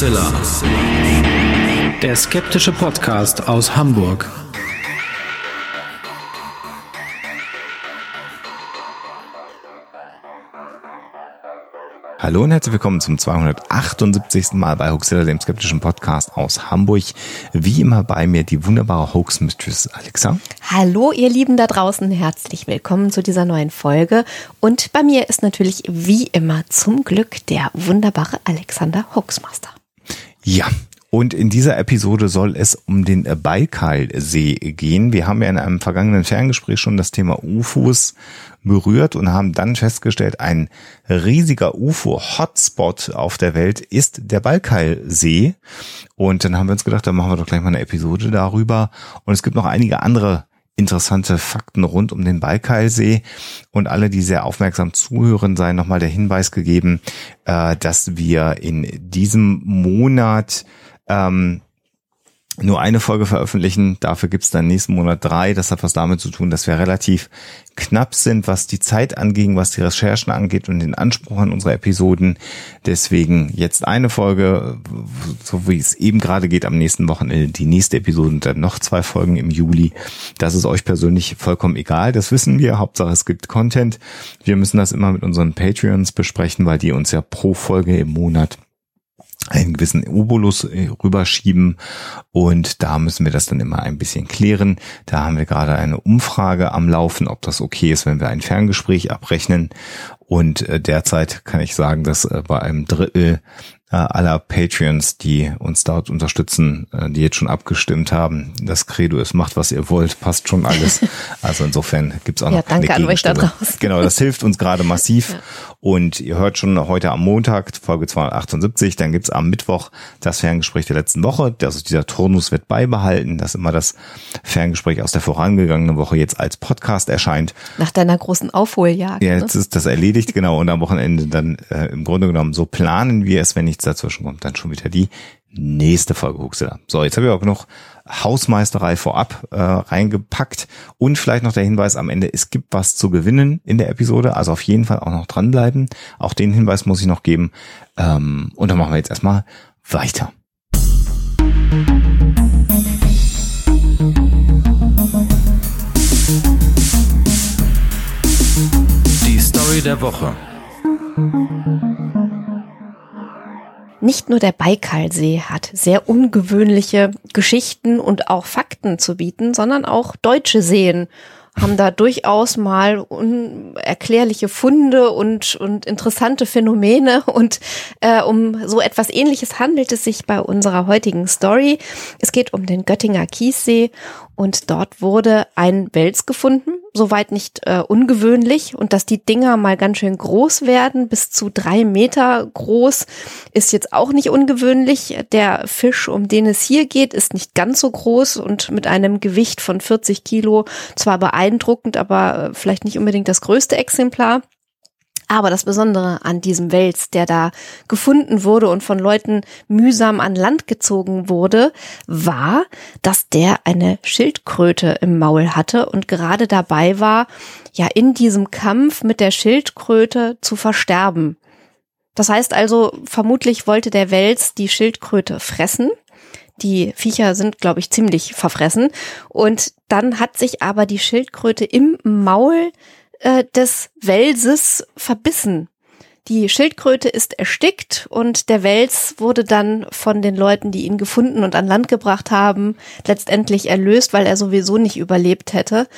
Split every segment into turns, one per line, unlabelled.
Hoaxilla. Der skeptische Podcast aus Hamburg.
Hallo und herzlich willkommen zum 278. Mal bei Hoaxilla, dem skeptischen Podcast aus Hamburg. Wie immer bei mir die wunderbare Hoax Mistress Alexa.
Hallo ihr Lieben da draußen, herzlich willkommen zu dieser neuen Folge. Und bei mir ist natürlich wie immer zum Glück der wunderbare Alexander Hoaxmaster.
Ja, und in dieser Episode soll es um den Baikalsee gehen. Wir haben ja in einem vergangenen Ferngespräch schon das Thema UFOs berührt und haben dann festgestellt, ein riesiger UFO-Hotspot auf der Welt ist der Baikalsee. Und dann haben wir uns gedacht, dann machen wir doch gleich mal eine Episode darüber. Und es gibt noch einige andere interessante Fakten rund um den Baikalsee. Und alle, die sehr aufmerksam zuhören, sei nochmal der Hinweis gegeben, äh, dass wir in diesem Monat ähm, nur eine Folge veröffentlichen. Dafür gibt's dann nächsten Monat drei. Das hat was damit zu tun, dass wir relativ knapp sind, was die Zeit anging, was die Recherchen angeht und den Anspruch an unsere Episoden. Deswegen jetzt eine Folge, so wie es eben gerade geht, am nächsten Wochenende die nächste Episode und dann noch zwei Folgen im Juli. Das ist euch persönlich vollkommen egal. Das wissen wir. Hauptsache es gibt Content. Wir müssen das immer mit unseren Patreons besprechen, weil die uns ja pro Folge im Monat einen gewissen Obolus äh, rüberschieben und da müssen wir das dann immer ein bisschen klären. Da haben wir gerade eine Umfrage am Laufen, ob das okay ist, wenn wir ein Ferngespräch abrechnen und äh, derzeit kann ich sagen, dass äh, bei einem Drittel aller Patreons, die uns dort unterstützen, äh, die jetzt schon abgestimmt haben. Das Credo ist, macht was ihr wollt, passt schon alles. Also insofern gibt's auch
Ja,
noch
danke
eine
an euch da draußen.
Genau, das hilft uns gerade massiv.
Ja.
Und ihr hört schon heute am Montag, Folge 278, dann gibt's am Mittwoch das Ferngespräch der letzten Woche. Also dieser Turnus wird beibehalten, dass immer das Ferngespräch aus der vorangegangenen Woche jetzt als Podcast erscheint.
Nach deiner großen Aufholjagd.
Ja,
ne?
jetzt ist das erledigt, genau. Und am Wochenende dann äh, im Grunde genommen, so planen wir es, wenn nichts dazwischen kommt, dann schon wieder die nächste Folge Huxela. So, jetzt habe ich auch noch Hausmeisterei vorab äh, reingepackt und vielleicht noch der Hinweis am Ende, es gibt was zu gewinnen in der Episode, also auf jeden Fall auch noch dranbleiben. Auch den Hinweis muss ich noch geben. Ähm, und dann machen wir jetzt erstmal weiter.
Die Story der Woche.
Nicht nur der Baikalsee hat sehr ungewöhnliche Geschichten und auch Fakten zu bieten, sondern auch deutsche Seen haben da durchaus mal unerklärliche Funde und, und interessante Phänomene. Und äh, um so etwas Ähnliches handelt es sich bei unserer heutigen Story. Es geht um den Göttinger Kiessee und dort wurde ein Wels gefunden, soweit nicht äh, ungewöhnlich. Und dass die Dinger mal ganz schön groß werden, bis zu drei Meter groß, ist jetzt auch nicht ungewöhnlich. Der Fisch, um den es hier geht, ist nicht ganz so groß und mit einem Gewicht von 40 Kilo zwar beeindruckend, aber äh, vielleicht nicht unbedingt das größte Exemplar. Aber das Besondere an diesem Wels, der da gefunden wurde und von Leuten mühsam an Land gezogen wurde, war, dass der eine Schildkröte im Maul hatte und gerade dabei war, ja in diesem Kampf mit der Schildkröte zu versterben. Das heißt also, vermutlich wollte der Wels die Schildkröte fressen. Die Viecher sind, glaube ich, ziemlich verfressen. Und dann hat sich aber die Schildkröte im Maul äh, des Welses verbissen. Die Schildkröte ist erstickt und der Wels wurde dann von den Leuten, die ihn gefunden und an Land gebracht haben, letztendlich erlöst, weil er sowieso nicht überlebt hätte.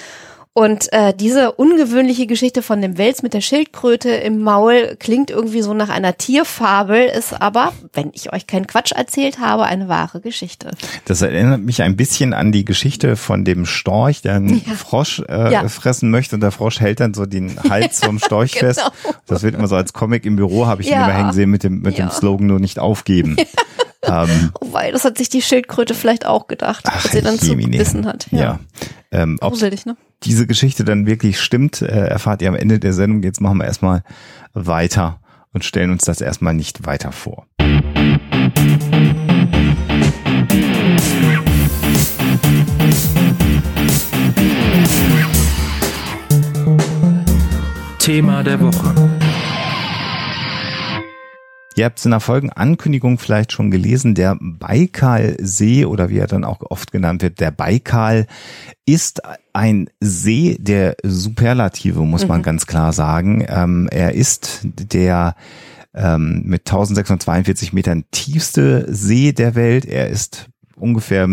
Und äh, diese ungewöhnliche Geschichte von dem Wels mit der Schildkröte im Maul klingt irgendwie so nach einer Tierfabel, ist aber, wenn ich euch keinen Quatsch erzählt habe, eine wahre Geschichte.
Das erinnert mich ein bisschen an die Geschichte von dem Storch, der einen
Ja.
Frosch äh,
Ja.
fressen möchte und der Frosch hält dann so den Hals vom Storch
Genau.
fest. Das wird immer so als Comic im Büro, habe ich ihn
Ja.
immer hängen sehen mit dem, mit dem
Ja.
Slogan nur nicht aufgeben. ähm,
Oh, weil das hat sich die Schildkröte vielleicht auch gedacht,
ach,
als sie dann
Jemine.
zugebissen hat.
Ja. Ähm, ob
Gruselig, ne?
Diese Geschichte dann wirklich stimmt, äh, erfahrt ihr am Ende der Sendung. Jetzt machen wir erstmal weiter und stellen uns das erstmal nicht weiter vor.
Thema der Woche.
Ihr habt es in der Folgenankündigung vielleicht schon gelesen, der Baikalsee oder wie er dann auch oft genannt wird, der Baikal ist ein See der Superlative, muss man mhm. ganz klar sagen. Ähm, er ist der ähm, mit 1642 Metern tiefste See der Welt. Er ist ungefähr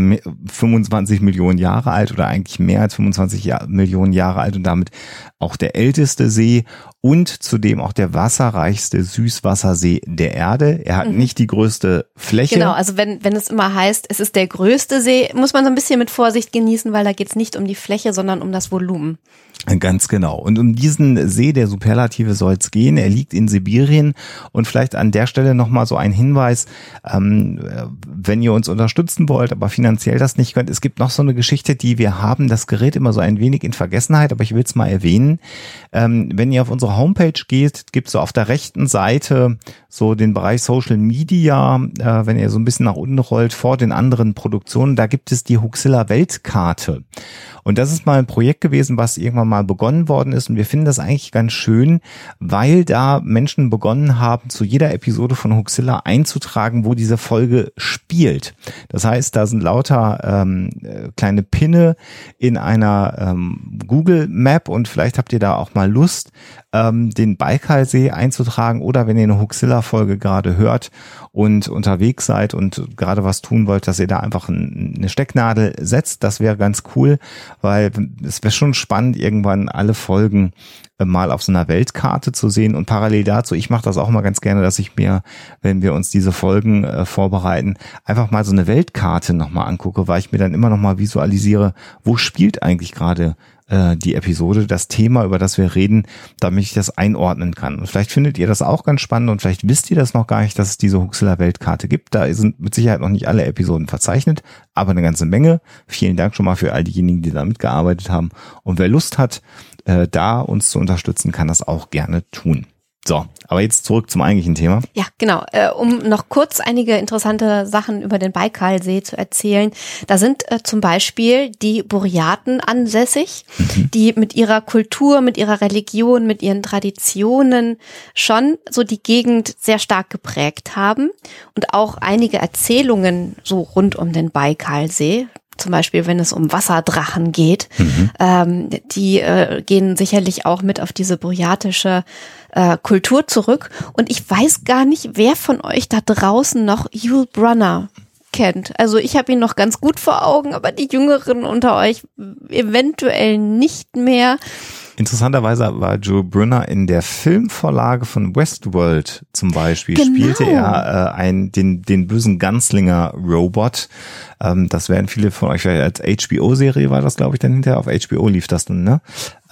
25 Millionen Jahre alt oder eigentlich mehr als 25 Jahr, Millionen Jahre alt und damit auch der älteste See und zudem auch der wasserreichste Süßwassersee der Erde. Er hat mhm. nicht die größte Fläche.
Genau, also wenn, wenn es immer heißt, es ist der größte See, muss man so ein bisschen mit Vorsicht genießen, weil da geht es nicht um die Fläche, sondern um das Volumen.
Ganz genau. Und um diesen See der Superlative soll es gehen. Er liegt in Sibirien und vielleicht an der Stelle nochmal so ein Hinweis, ähm, wenn ihr uns unterstützen wollt, aber finanziell das nicht könnt. Es gibt noch so eine Geschichte, die wir haben. Das gerät immer so ein wenig in Vergessenheit, aber ich will es mal erwähnen. Ähm, wenn ihr auf unsere Homepage geht, gibt es so auf der rechten Seite so den Bereich Social Media, äh, wenn ihr so ein bisschen nach unten rollt vor den anderen Produktionen, da gibt es die Huxilla Weltkarte. Und das ist mal ein Projekt gewesen, was irgendwann mal begonnen worden ist. Und wir finden das eigentlich ganz schön, weil da Menschen begonnen haben, zu jeder Episode von Huxilla einzutragen, wo diese Folge spielt. Das heißt, da sind lauter ähm, äh, kleine Pinne in einer ähm, Google Map und vielleicht habt ihr da auch mal Lust, ähm, den Baikalsee einzutragen oder wenn ihr eine Huxilla-Folge gerade hört und unterwegs seid und gerade was tun wollt, dass ihr da einfach ein, eine Stecknadel setzt. Das wäre ganz cool, weil es wäre schon spannend, irgendwann alle Folgen äh, mal auf so einer Weltkarte zu sehen und parallel dazu, ich mache das auch mal ganz gerne, dass ich mir, wenn wir uns diese Folgen äh, vorbereiten, einfach mal so eine Weltkarte nochmal angucke, weil ich mir dann immer nochmal visualisiere, wo spielt eigentlich gerade äh, die Episode, das Thema, über das wir reden, damit ich das einordnen kann. Und vielleicht findet ihr das auch ganz spannend und vielleicht wisst ihr das noch gar nicht, dass es diese Huxler Weltkarte gibt. Da sind mit Sicherheit noch nicht alle Episoden verzeichnet, aber eine ganze Menge. Vielen Dank schon mal für all diejenigen, die da mitgearbeitet haben. Und wer Lust hat, äh, da uns zu unterstützen, kann das auch gerne tun. So, aber jetzt zurück zum eigentlichen Thema.
Ja, genau. Äh, um noch kurz einige interessante Sachen über den Baikalsee zu erzählen. Da sind äh, zum Beispiel die Buryaten ansässig, mhm. die mit ihrer Kultur, mit ihrer Religion, mit ihren Traditionen schon so die Gegend sehr stark geprägt haben und auch einige Erzählungen so rund um den Baikalsee zum Beispiel wenn es um Wasserdrachen geht, mhm. ähm, die äh, gehen sicherlich auch mit auf diese buryatische äh, Kultur zurück. Und ich weiß gar nicht, wer von euch da draußen noch Yul Brunner kennt. Also ich habe ihn noch ganz gut vor Augen, aber die Jüngeren unter euch eventuell nicht mehr.
Interessanterweise war Joe Brunner in der Filmvorlage von Westworld zum Beispiel, genau. spielte er äh, ein, den, den bösen Gunslinger-Robot. Ähm, das werden viele von euch als HBO-Serie war das, glaube ich, dann hinterher auf HBO lief das dann, ne?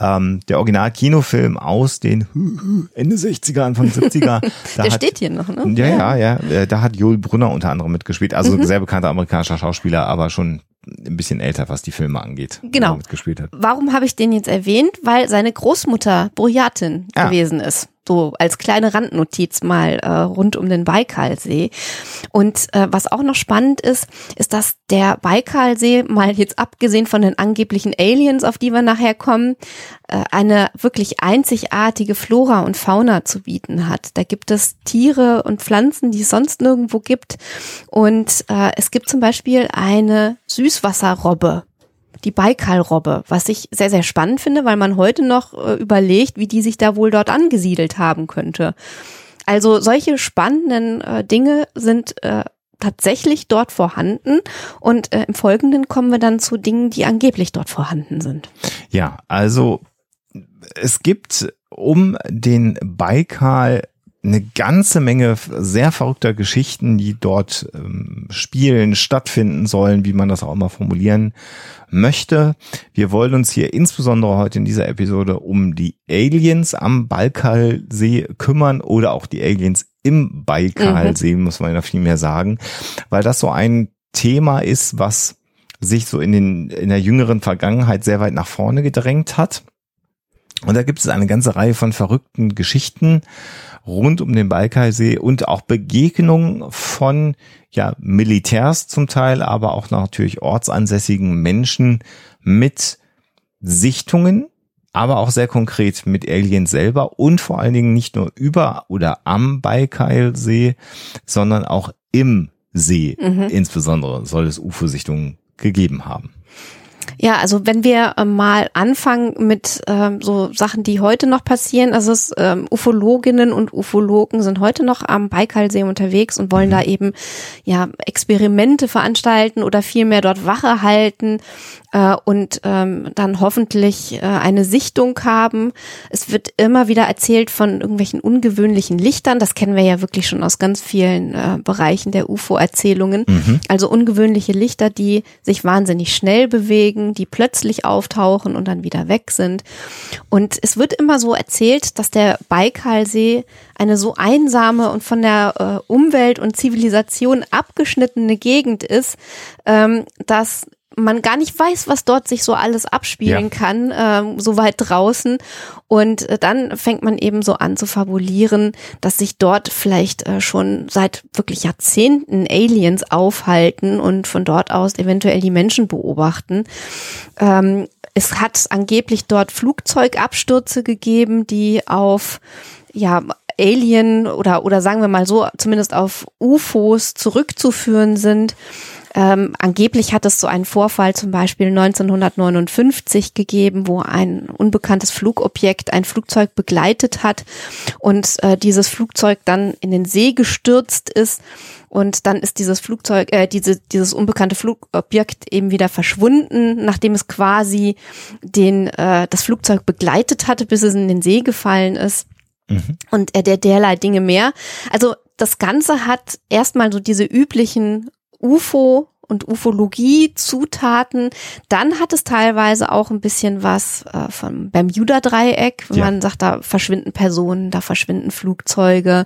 Ähm, der Original-Kinofilm aus den Ende 60er, Anfang 70er.
der hat, steht hier noch, ne?
Ja, ja, ja. Äh, da hat Joel Brunner unter anderem mitgespielt. Also mhm. sehr bekannter amerikanischer Schauspieler, aber schon ein bisschen älter, was die Filme angeht.
Genau. Mitgespielt hat. Warum habe ich den jetzt erwähnt? Weil seine Großmutter Buryatin ah. gewesen ist so als kleine Randnotiz mal äh, rund um den Baikalsee. Und äh, was auch noch spannend ist, ist, dass der Baikalsee, mal jetzt abgesehen von den angeblichen Aliens, auf die wir nachher kommen, äh, eine wirklich einzigartige Flora und Fauna zu bieten hat. Da gibt es Tiere und Pflanzen, die es sonst nirgendwo gibt. Und äh, es gibt zum Beispiel eine Süßwasserrobbe die Baikalrobbe, was ich sehr, sehr spannend finde, weil man heute noch äh, überlegt, wie die sich da wohl dort angesiedelt haben könnte. Also solche spannenden äh, Dinge sind äh, tatsächlich dort vorhanden und äh, im Folgenden kommen wir dann zu Dingen, die angeblich dort vorhanden sind.
Ja, also es gibt um den Baikal eine ganze Menge sehr verrückter Geschichten, die dort ähm, spielen, stattfinden sollen, wie man das auch immer formulieren möchte. Wir wollen uns hier insbesondere heute in dieser Episode um die Aliens am Baikalsee kümmern oder auch die Aliens im Baikalsee, mhm. muss man ja viel mehr sagen, weil das so ein Thema ist, was sich so in den in der jüngeren Vergangenheit sehr weit nach vorne gedrängt hat. Und da gibt es eine ganze Reihe von verrückten Geschichten rund um den Baikalsee und auch Begegnungen von ja, Militärs zum Teil, aber auch natürlich ortsansässigen Menschen mit Sichtungen, aber auch sehr konkret mit Aliens selber und vor allen Dingen nicht nur über oder am Baikalsee, sondern auch im See mhm. insbesondere soll es UFO-Sichtungen gegeben haben.
Ja, also wenn wir äh, mal anfangen mit ähm, so Sachen, die heute noch passieren, also es, ähm, Ufologinnen und Ufologen sind heute noch am Baikalsee unterwegs und wollen mhm. da eben ja Experimente veranstalten oder vielmehr dort Wache halten äh, und ähm, dann hoffentlich äh, eine Sichtung haben. Es wird immer wieder erzählt von irgendwelchen ungewöhnlichen Lichtern. Das kennen wir ja wirklich schon aus ganz vielen äh, Bereichen der UFO-Erzählungen. Mhm. Also ungewöhnliche Lichter, die sich wahnsinnig schnell bewegen, die plötzlich auftauchen und dann wieder weg sind. Und es wird immer so erzählt, dass der Baikalsee eine so einsame und von der äh, Umwelt und Zivilisation abgeschnittene Gegend ist, ähm, dass man gar nicht weiß, was dort sich so alles abspielen ja. kann, ähm, so weit draußen. Und äh, dann fängt man eben so an zu fabulieren, dass sich dort vielleicht äh, schon seit wirklich Jahrzehnten Aliens aufhalten und von dort aus eventuell die Menschen beobachten. Ähm, es hat angeblich dort Flugzeugabstürze gegeben, die auf ja, Alien oder, oder sagen wir mal so, zumindest auf UFOs zurückzuführen sind. Ähm, angeblich hat es so einen Vorfall zum Beispiel 1959 gegeben, wo ein unbekanntes Flugobjekt ein Flugzeug begleitet hat und äh, dieses Flugzeug dann in den See gestürzt ist und dann ist dieses Flugzeug, äh, diese, dieses unbekannte Flugobjekt eben wieder verschwunden, nachdem es quasi den, äh, das Flugzeug begleitet hatte, bis es in den See gefallen ist. Mhm. Und äh, der derlei Dinge mehr. Also das Ganze hat erstmal so diese üblichen UFO und Ufologie-Zutaten. Dann hat es teilweise auch ein bisschen was äh, vom Bermuda-Dreieck, wenn ja. man sagt, da verschwinden Personen, da verschwinden Flugzeuge,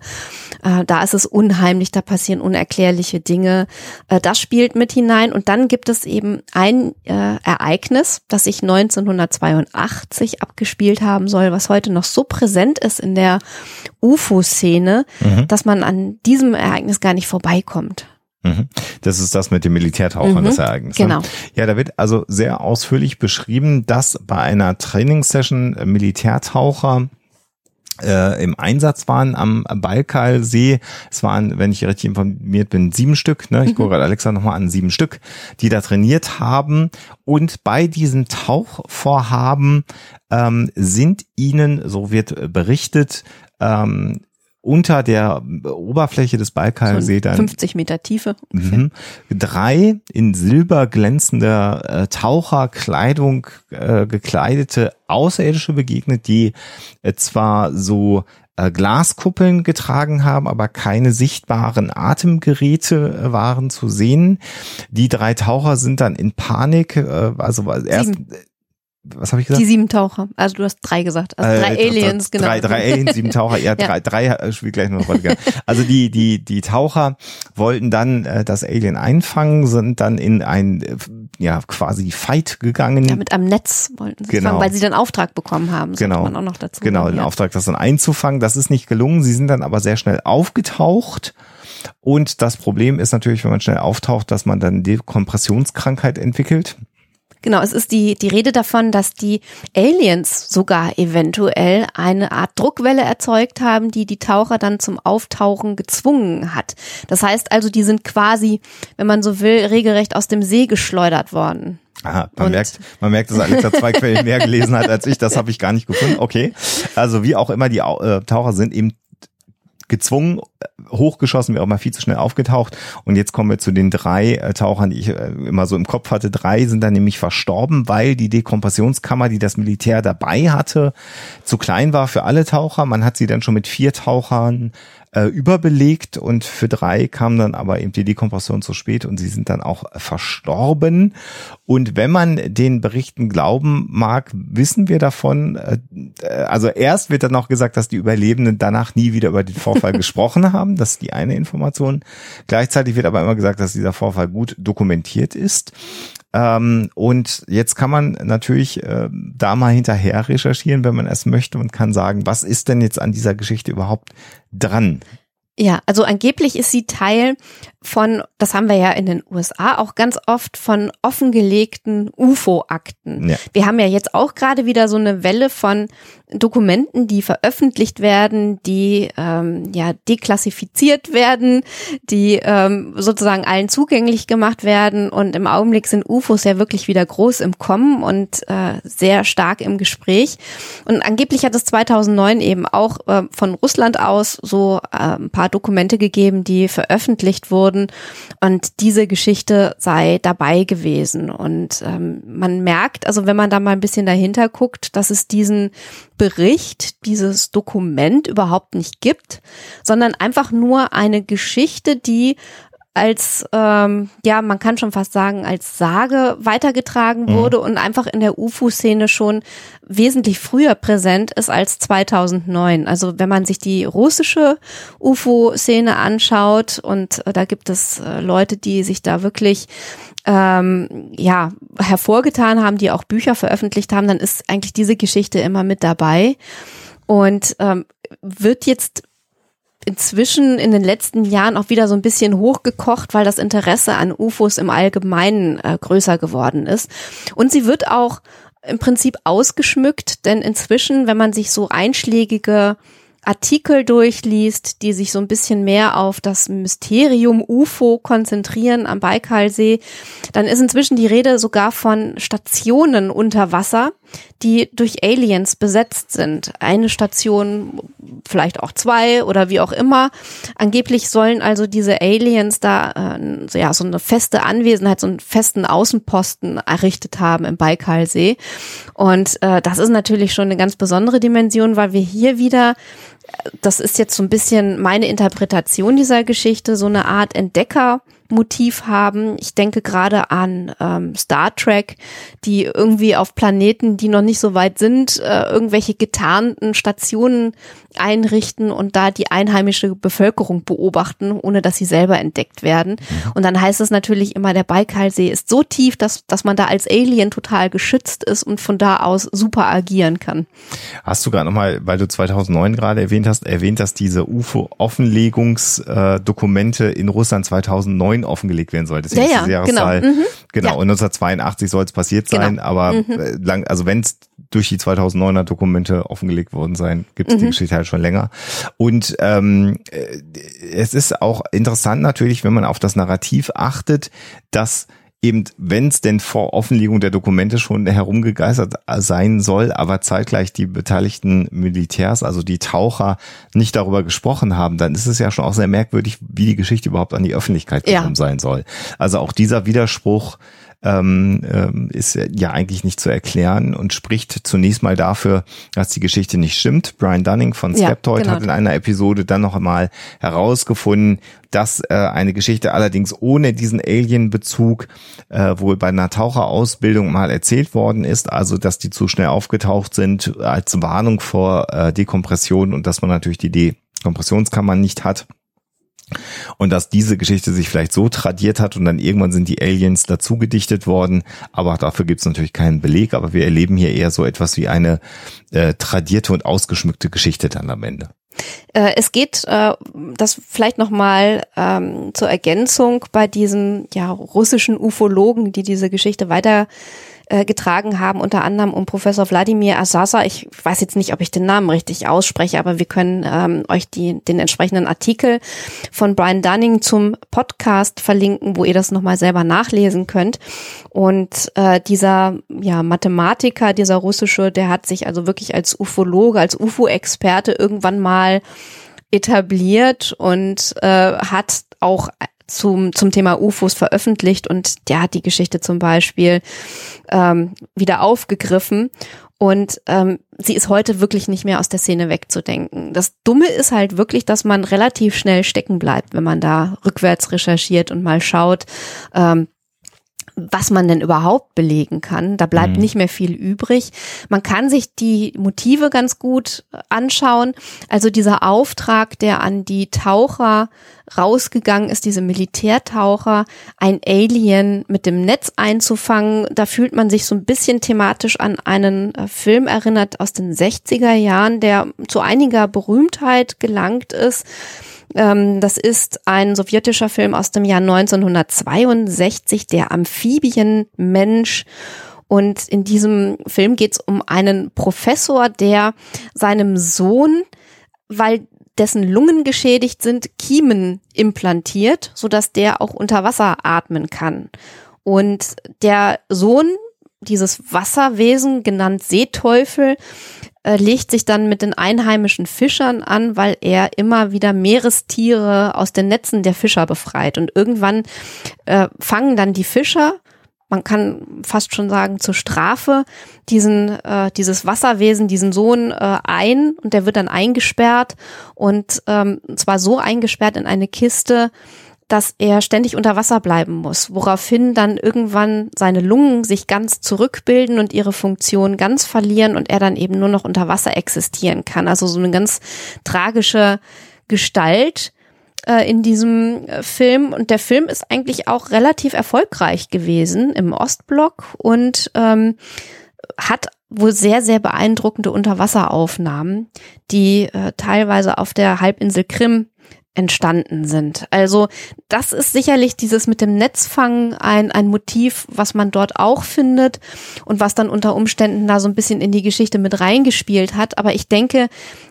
äh, da ist es unheimlich, da passieren unerklärliche Dinge. Äh, das spielt mit hinein. Und dann gibt es eben ein äh, Ereignis, das sich 1982 abgespielt haben soll, was heute noch so präsent ist in der UFO-Szene, mhm. dass man an diesem Ereignis gar nicht vorbeikommt.
Mhm. Das ist das mit dem Militärtauchern, mhm, das Ereignis.
Ne? Genau.
Ja, da wird also sehr ausführlich beschrieben, dass bei einer Trainingssession Militärtaucher äh, im Einsatz waren am Balkalsee. Es waren, wenn ich richtig informiert bin, sieben Stück. Ne? Ich mhm. gucke gerade Alexa nochmal an, sieben Stück, die da trainiert haben. Und bei diesen Tauchvorhaben ähm, sind ihnen, so wird berichtet, ähm, unter der Oberfläche des Baikalsee
so dann 50 Meter Tiefe.
Mhm, drei in silber glänzender äh, Taucherkleidung äh, gekleidete Außerirdische begegnet, die äh, zwar so äh, Glaskuppeln getragen haben, aber keine sichtbaren Atemgeräte äh, waren zu sehen. Die drei Taucher sind dann in Panik, äh, also erst Sieben was habe ich gesagt?
Die sieben Taucher. Also du hast drei gesagt. Also drei äh, Aliens,
genau. Drei, drei Aliens, sieben Taucher. Ja, drei, ja. drei äh, spielt gleich noch eine Rolle. Also die, die, die Taucher wollten dann äh, das Alien einfangen, sind dann in ein, äh, ja, quasi Fight gegangen.
Ja, mit einem Netz wollten sie genau. fangen, weil sie dann Auftrag bekommen haben.
Genau.
Man auch noch dazu
genau, den ja. Auftrag, das dann einzufangen. Das ist nicht gelungen. Sie sind dann aber sehr schnell aufgetaucht. Und das Problem ist natürlich, wenn man schnell auftaucht, dass man dann Dekompressionskrankheit entwickelt.
Genau, es ist die, die Rede davon, dass die Aliens sogar eventuell eine Art Druckwelle erzeugt haben, die die Taucher dann zum Auftauchen gezwungen hat. Das heißt also, die sind quasi, wenn man so will, regelrecht aus dem See geschleudert worden.
Aha, man und merkt, man merkt, dass Alexa zwei Quellen mehr gelesen hat als ich. Das habe ich gar nicht gefunden. Okay, also wie auch immer, die äh, Taucher sind eben gezwungen, hochgeschossen, wäre auch mal viel zu schnell aufgetaucht. Und jetzt kommen wir zu den drei äh, Tauchern, die ich äh, immer so im Kopf hatte. Drei sind dann nämlich verstorben, weil die Dekompressionskammer, die das Militär dabei hatte, zu klein war für alle Taucher. Man hat sie dann schon mit vier Tauchern äh, überbelegt und für drei kam dann aber eben die Dekompression zu spät und sie sind dann auch verstorben. Und wenn man den Berichten glauben mag, wissen wir davon, äh, also erst wird dann noch gesagt, dass die Überlebenden danach nie wieder über den Vorfall gesprochen haben. Das ist die eine Information. Gleichzeitig wird aber immer gesagt, dass dieser Vorfall gut dokumentiert ist. Ähm, und jetzt kann man natürlich äh, da mal hinterher recherchieren, wenn man es möchte und kann sagen, was ist denn jetzt an dieser Geschichte überhaupt dran?
Ja, also angeblich ist sie Teil von, das haben wir ja in den USA auch ganz oft, von offengelegten UFO-Akten. Ja. Wir haben ja jetzt auch gerade wieder so eine Welle von Dokumenten, die veröffentlicht werden, die ähm, ja deklassifiziert werden, die ähm, sozusagen allen zugänglich gemacht werden. Und im Augenblick sind UFOs ja wirklich wieder groß im Kommen und äh, sehr stark im Gespräch. Und angeblich hat es 2009 eben auch äh, von Russland aus so äh, ein paar Dokumente gegeben, die veröffentlicht wurden. Und diese Geschichte sei dabei gewesen. Und ähm, man merkt, also wenn man da mal ein bisschen dahinter guckt, dass es diesen Bericht, dieses Dokument überhaupt nicht gibt, sondern einfach nur eine Geschichte, die als, ähm, ja, man kann schon fast sagen, als Sage weitergetragen mhm. wurde und einfach in der UFO-Szene schon wesentlich früher präsent ist als 2009. Also wenn man sich die russische UFO-Szene anschaut und äh, da gibt es äh, Leute, die sich da wirklich ähm, ja hervorgetan haben, die auch Bücher veröffentlicht haben, dann ist eigentlich diese Geschichte immer mit dabei und ähm, wird jetzt inzwischen in den letzten Jahren auch wieder so ein bisschen hochgekocht, weil das Interesse an UFOs im Allgemeinen äh, größer geworden ist. Und sie wird auch im Prinzip ausgeschmückt, denn inzwischen, wenn man sich so einschlägige Artikel durchliest, die sich so ein bisschen mehr auf das Mysterium UFO konzentrieren am Baikalsee, dann ist inzwischen die Rede sogar von Stationen unter Wasser, die durch Aliens besetzt sind. Eine Station, vielleicht auch zwei oder wie auch immer. Angeblich sollen also diese Aliens da äh, ja, so eine feste Anwesenheit, so einen festen Außenposten errichtet haben im Baikalsee. Und äh, das ist natürlich schon eine ganz besondere Dimension, weil wir hier wieder das ist jetzt so ein bisschen meine Interpretation dieser Geschichte, so eine Art Entdecker Motiv haben. Ich denke gerade an ähm, Star Trek, die irgendwie auf Planeten, die noch nicht so weit sind, äh, irgendwelche getarnten Stationen einrichten und da die einheimische Bevölkerung beobachten, ohne dass sie selber entdeckt werden. Mhm. Und dann heißt es natürlich immer, der Baikalsee ist so tief, dass, dass man da als Alien total geschützt ist und von da aus super agieren kann.
Hast du gerade nochmal, weil du 2009 gerade erwähnt hast, erwähnt, dass diese UFO-Offenlegungsdokumente in Russland 2009 Neuen offengelegt werden soll.
Deswegen ja, ja, die Jahreszahl.
Genau, mhm. genau. Ja. und 1982 soll es passiert sein, genau. aber mhm. Äh, lang, also wenn es durch die 2009er Dokumente offengelegt worden sein, gibt es mhm. die Geschichte halt schon länger. Und ähm, äh, es ist auch interessant natürlich, wenn man auf das Narrativ achtet, dass eben, wenn es denn vor Offenlegung der Dokumente schon herumgegeistert sein soll, aber zeitgleich die beteiligten Militärs, also die Taucher, nicht darüber gesprochen haben, dann ist es ja schon auch sehr merkwürdig, wie die Geschichte überhaupt an die Öffentlichkeit gekommen ja. sein soll. Also auch dieser Widerspruch ähm, ähm, ist ja eigentlich nicht zu erklären und spricht zunächst mal dafür, dass die Geschichte nicht stimmt. Brian Dunning von Skeptoid ja, genau. hat in einer Episode dann noch einmal herausgefunden, dass äh, eine Geschichte allerdings ohne diesen Alien-Bezug äh, wohl bei einer Taucherausbildung mal erzählt worden ist, also dass die zu schnell aufgetaucht sind als Warnung vor äh, Dekompression und dass man natürlich die Dekompressionskammer nicht hat. Und dass diese Geschichte sich vielleicht so tradiert hat und dann irgendwann sind die Aliens dazu gedichtet worden, aber dafür gibt es natürlich keinen Beleg, aber wir erleben hier eher so etwas wie eine äh, tradierte und ausgeschmückte Geschichte dann am Ende.
Äh, es geht, äh, das vielleicht nochmal ähm, zur Ergänzung bei diesen ja, russischen Ufologen, die diese Geschichte weiter äh, getragen haben, unter anderem um Professor Wladimir Asasa. Ich weiß jetzt nicht, ob ich den Namen richtig ausspreche, aber wir können ähm, euch die, den entsprechenden Artikel von Brian Dunning zum Podcast verlinken, wo ihr das nochmal selber nachlesen könnt. Und äh, dieser ja, Mathematiker, dieser russische, der hat sich also wirklich als Ufologe, als UFO-Experte irgendwann mal etabliert und äh, hat auch zum, zum Thema UFOs veröffentlicht und der hat die Geschichte zum Beispiel ähm, wieder aufgegriffen. Und ähm, sie ist heute wirklich nicht mehr aus der Szene wegzudenken. Das Dumme ist halt wirklich, dass man relativ schnell stecken bleibt, wenn man da rückwärts recherchiert und mal schaut, ähm, was man denn überhaupt belegen kann. Da bleibt mhm. nicht mehr viel übrig. Man kann sich die Motive ganz gut anschauen. Also dieser Auftrag, der an die Taucher rausgegangen ist, diese Militärtaucher, ein Alien mit dem Netz einzufangen, da fühlt man sich so ein bisschen thematisch an einen äh, Film erinnert aus den 60er Jahren, der zu einiger Berühmtheit gelangt ist das ist ein sowjetischer Film aus dem Jahr 1962, der Amphibienmensch. Und in diesem Film geht es um einen Professor, der seinem Sohn, weil dessen Lungen geschädigt sind, Kiemen implantiert, sodass der auch unter Wasser atmen kann. Und der Sohn, dieses Wasserwesen, genannt Seeteufel, äh, legt sich dann mit den einheimischen Fischern an, weil er immer wieder Meerestiere aus den Netzen der Fischer befreit. Und irgendwann äh, fangen dann die Fischer man kann fast schon sagen, zur Strafe diesen, äh, dieses Wasserwesen, diesen Sohn äh, ein und der wird dann eingesperrt und ähm, zwar so eingesperrt in eine Kiste, dass er ständig unter Wasser bleiben muss, woraufhin dann irgendwann seine Lungen sich ganz zurückbilden und ihre Funktion ganz verlieren und er dann eben nur noch unter Wasser existieren kann. Also so eine ganz tragische Gestalt äh, in diesem äh, Film. Und der Film ist eigentlich auch relativ erfolgreich gewesen im Ostblock und ähm, hat wohl sehr, sehr beeindruckende Unterwasseraufnahmen, die äh, teilweise auf der Halbinsel Krim entstanden sind. Also das ist sicherlich dieses mit dem Netzfang ein, ein Motiv, was man dort auch findet und was dann unter Umständen da so ein bisschen in die Geschichte mit reingespielt hat. Aber ich denke,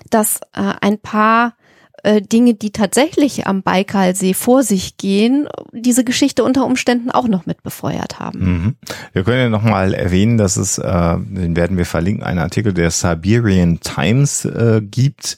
dass äh, ein paar äh, Dinge, die tatsächlich am Baikalsee vor sich gehen, diese Geschichte unter Umständen auch noch mit befeuert haben.
Mhm. Wir können ja nochmal erwähnen, dass es, äh, den werden wir verlinken, einen Artikel der Siberian Times äh, gibt,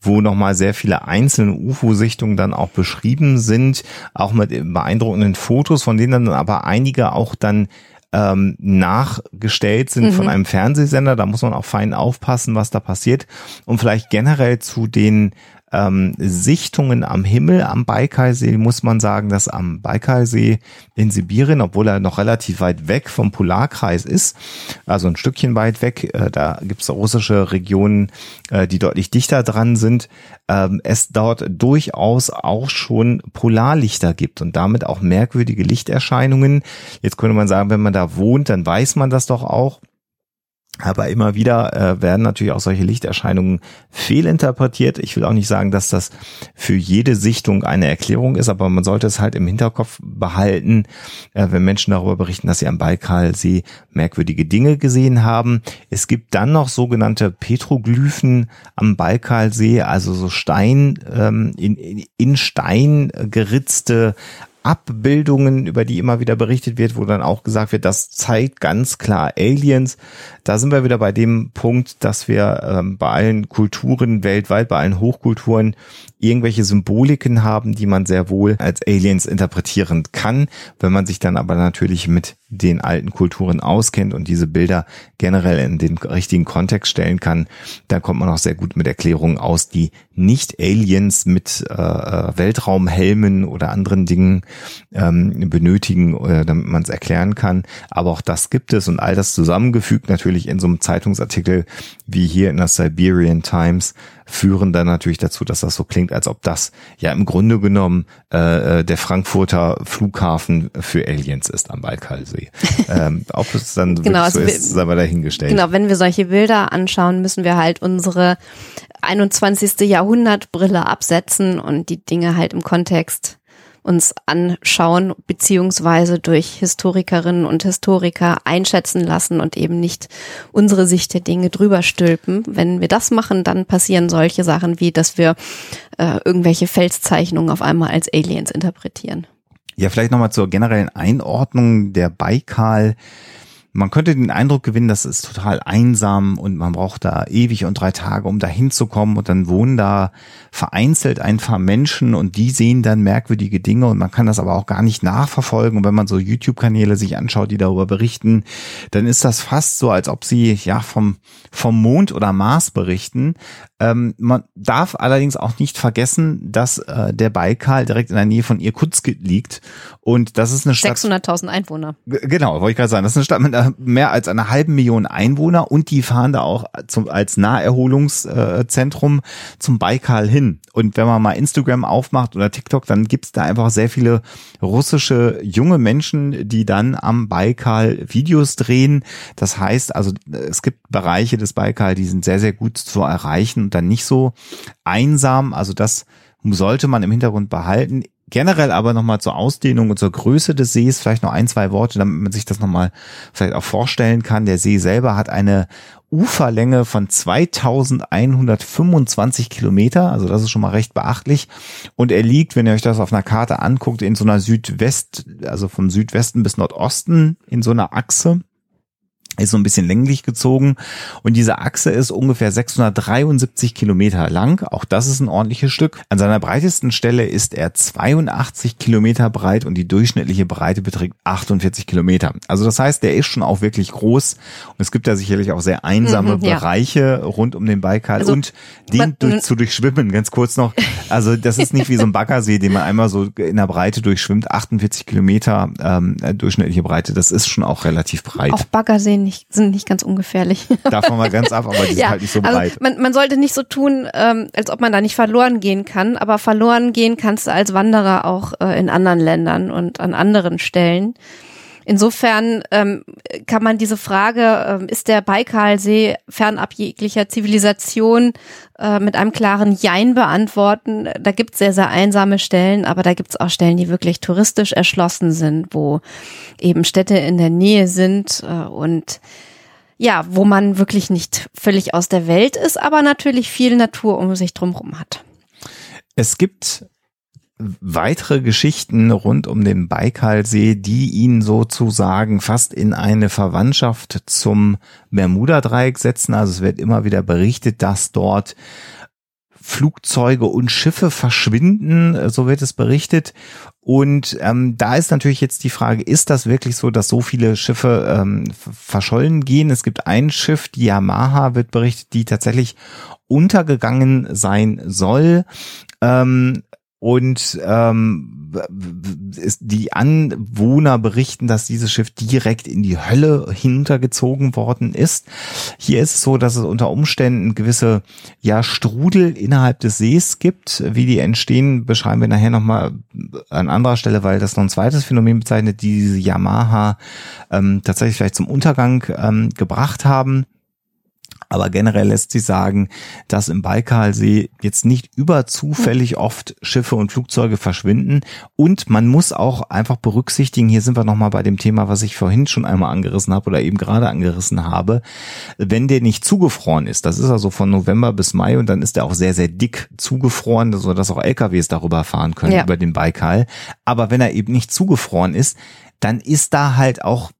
wo nochmal sehr viele einzelne UFO-Sichtungen dann auch beschrieben sind, auch mit beeindruckenden Fotos, von denen dann aber einige auch dann ähm, nachgestellt sind mhm. von einem Fernsehsender. Da muss man auch fein aufpassen, was da passiert. Und vielleicht generell zu den ähm, Sichtungen am Himmel am Baikalsee muss man sagen, dass am Baikalsee in Sibirien, obwohl er noch relativ weit weg vom Polarkreis ist, also ein Stückchen weit weg, äh, da gibt es russische Regionen, äh, die deutlich dichter dran sind, ähm, es dort durchaus auch schon Polarlichter gibt und damit auch merkwürdige Lichterscheinungen. Jetzt könnte man sagen, wenn man da wohnt, dann weiß man das doch auch. Aber immer wieder äh, werden natürlich auch solche Lichterscheinungen fehlinterpretiert. Ich will auch nicht sagen, dass das für jede Sichtung eine Erklärung ist, aber man sollte es halt im Hinterkopf behalten, äh, wenn Menschen darüber berichten, dass sie am Baikalsee merkwürdige Dinge gesehen haben. Es gibt dann noch sogenannte Petroglyphen am Baikalsee, also so Stein ähm, in, in Stein geritzte Abbildungen, über die immer wieder berichtet wird, wo dann auch gesagt wird, das zeigt ganz klar Aliens. Da sind wir wieder bei dem Punkt, dass wir ähm, bei allen Kulturen weltweit, bei allen Hochkulturen irgendwelche Symboliken haben, die man sehr wohl als Aliens interpretieren kann. Wenn man sich dann aber natürlich mit den alten Kulturen auskennt und diese Bilder generell in den richtigen Kontext stellen kann, dann kommt man auch sehr gut mit Erklärungen aus, die nicht Aliens mit äh, äh Weltraumhelmen oder anderen Dingen ähm, benötigen, äh, damit man es erklären kann. Aber auch das gibt es und all das zusammengefügt natürlich in so einem Zeitungsartikel wie hier in der Siberian Times führen dann natürlich dazu, dass das so klingt, als ob das ja im Grunde genommen äh, äh der Frankfurter Flughafen für Aliens ist am Baikalsee. Ähm, ob es dann
genau,
also so ist, sei mal dahingestellt.
Genau, wenn wir solche Bilder anschauen, müssen wir halt unsere 21. Jahrhundertbrille absetzen und die Dinge halt im Kontext uns anschauen, beziehungsweise durch Historikerinnen und Historiker einschätzen lassen und eben nicht unsere Sicht der Dinge drüber stülpen. Wenn wir das machen, dann passieren solche Sachen wie, dass wir äh, irgendwelche Felszeichnungen auf einmal als Aliens interpretieren.
Ja, vielleicht nochmal zur generellen Einordnung der Baikal man könnte den Eindruck gewinnen, das ist total einsam und man braucht da ewig und drei Tage, um da hinzukommen und dann wohnen da vereinzelt ein paar Menschen und die sehen dann merkwürdige Dinge und man kann das aber auch gar nicht nachverfolgen. Und wenn man so YouTube-Kanäle sich anschaut, die darüber berichten, dann ist das fast so, als ob sie ja vom, vom Mond oder Mars berichten. Ähm, man darf allerdings auch nicht vergessen, dass äh, der Baikal direkt in der Nähe von Irkutsk liegt und das ist eine Stadt.
600.000 Einwohner.
Genau, wollte ich gerade sagen. Das ist eine Stadt mit mehr als einer halben Million Einwohner und die fahren da auch zum, als Naherholungszentrum zum Baikal hin. Und wenn man mal Instagram aufmacht oder TikTok, dann gibt's da einfach sehr viele russische junge Menschen, die dann am Baikal Videos drehen. Das heißt also, es gibt Bereiche des Baikal, die sind sehr, sehr gut zu erreichen dann nicht so einsam. Also das sollte man im Hintergrund behalten. Generell aber nochmal zur Ausdehnung und zur Größe des Sees vielleicht noch ein, zwei Worte, damit man sich das nochmal vielleicht auch vorstellen kann. Der See selber hat eine Uferlänge von 2125 Kilometer, also das ist schon mal recht beachtlich. Und er liegt, wenn ihr euch das auf einer Karte anguckt, in so einer Südwest, also vom Südwesten bis Nordosten in so einer Achse ist so ein bisschen länglich gezogen und diese Achse ist ungefähr 673 Kilometer lang. Auch das ist ein ordentliches Stück. An seiner breitesten Stelle ist er 82 Kilometer breit und die durchschnittliche Breite beträgt 48 Kilometer. Also das heißt, der ist schon auch wirklich groß und es gibt da sicherlich auch sehr einsame mhm, ja. Bereiche rund um den Baikal also, und den durch, zu durchschwimmen. Ganz kurz noch. Also das ist nicht wie so ein Baggersee, den man einmal so in der Breite durchschwimmt. 48 Kilometer ähm, durchschnittliche Breite. Das ist schon auch relativ breit.
Auch Baggerseen nicht, sind nicht ganz ungefährlich.
Davon mal ganz ab, aber die sind halt nicht so also breit.
Man, man sollte nicht so tun, ähm, als ob man da nicht verloren gehen kann, aber verloren gehen kannst du als Wanderer auch äh, in anderen Ländern und an anderen Stellen. Insofern ähm, kann man diese Frage, ähm, ist der Baikalsee fernab jeglicher Zivilisation äh, mit einem klaren Jein beantworten. Da gibt es sehr, sehr einsame Stellen, aber da gibt es auch Stellen, die wirklich touristisch erschlossen sind, wo eben Städte in der Nähe sind äh, und ja, wo man wirklich nicht völlig aus der Welt ist, aber natürlich viel Natur um sich drumherum hat.
Es gibt weitere Geschichten rund um den Baikalsee, die ihn sozusagen fast in eine Verwandtschaft zum Bermuda-Dreieck setzen. Also es wird immer wieder berichtet, dass dort Flugzeuge und Schiffe verschwinden, so wird es berichtet. Und ähm, da ist natürlich jetzt die Frage, ist das wirklich so, dass so viele Schiffe ähm, verschollen gehen? Es gibt ein Schiff, die Yamaha, wird berichtet, die tatsächlich untergegangen sein soll. Ähm, und ähm, die Anwohner berichten, dass dieses Schiff direkt in die Hölle hinuntergezogen worden ist. Hier ist es so, dass es unter Umständen gewisse ja Strudel innerhalb des Sees gibt. Wie die entstehen, beschreiben wir nachher nochmal an anderer Stelle, weil das noch ein zweites Phänomen bezeichnet, die diese Yamaha ähm, tatsächlich vielleicht zum Untergang ähm, gebracht haben. Aber generell lässt sich sagen, dass im Baikalsee jetzt nicht überzufällig oft Schiffe und Flugzeuge verschwinden. Und man muss auch einfach berücksichtigen, hier sind wir nochmal bei dem Thema, was ich vorhin schon einmal angerissen habe oder eben gerade angerissen habe, wenn der nicht zugefroren ist, das ist also von November bis Mai und dann ist der auch sehr, sehr dick zugefroren, sodass auch LKWs darüber fahren können ja. über den Baikal. Aber wenn er eben nicht zugefroren ist, dann ist da halt auch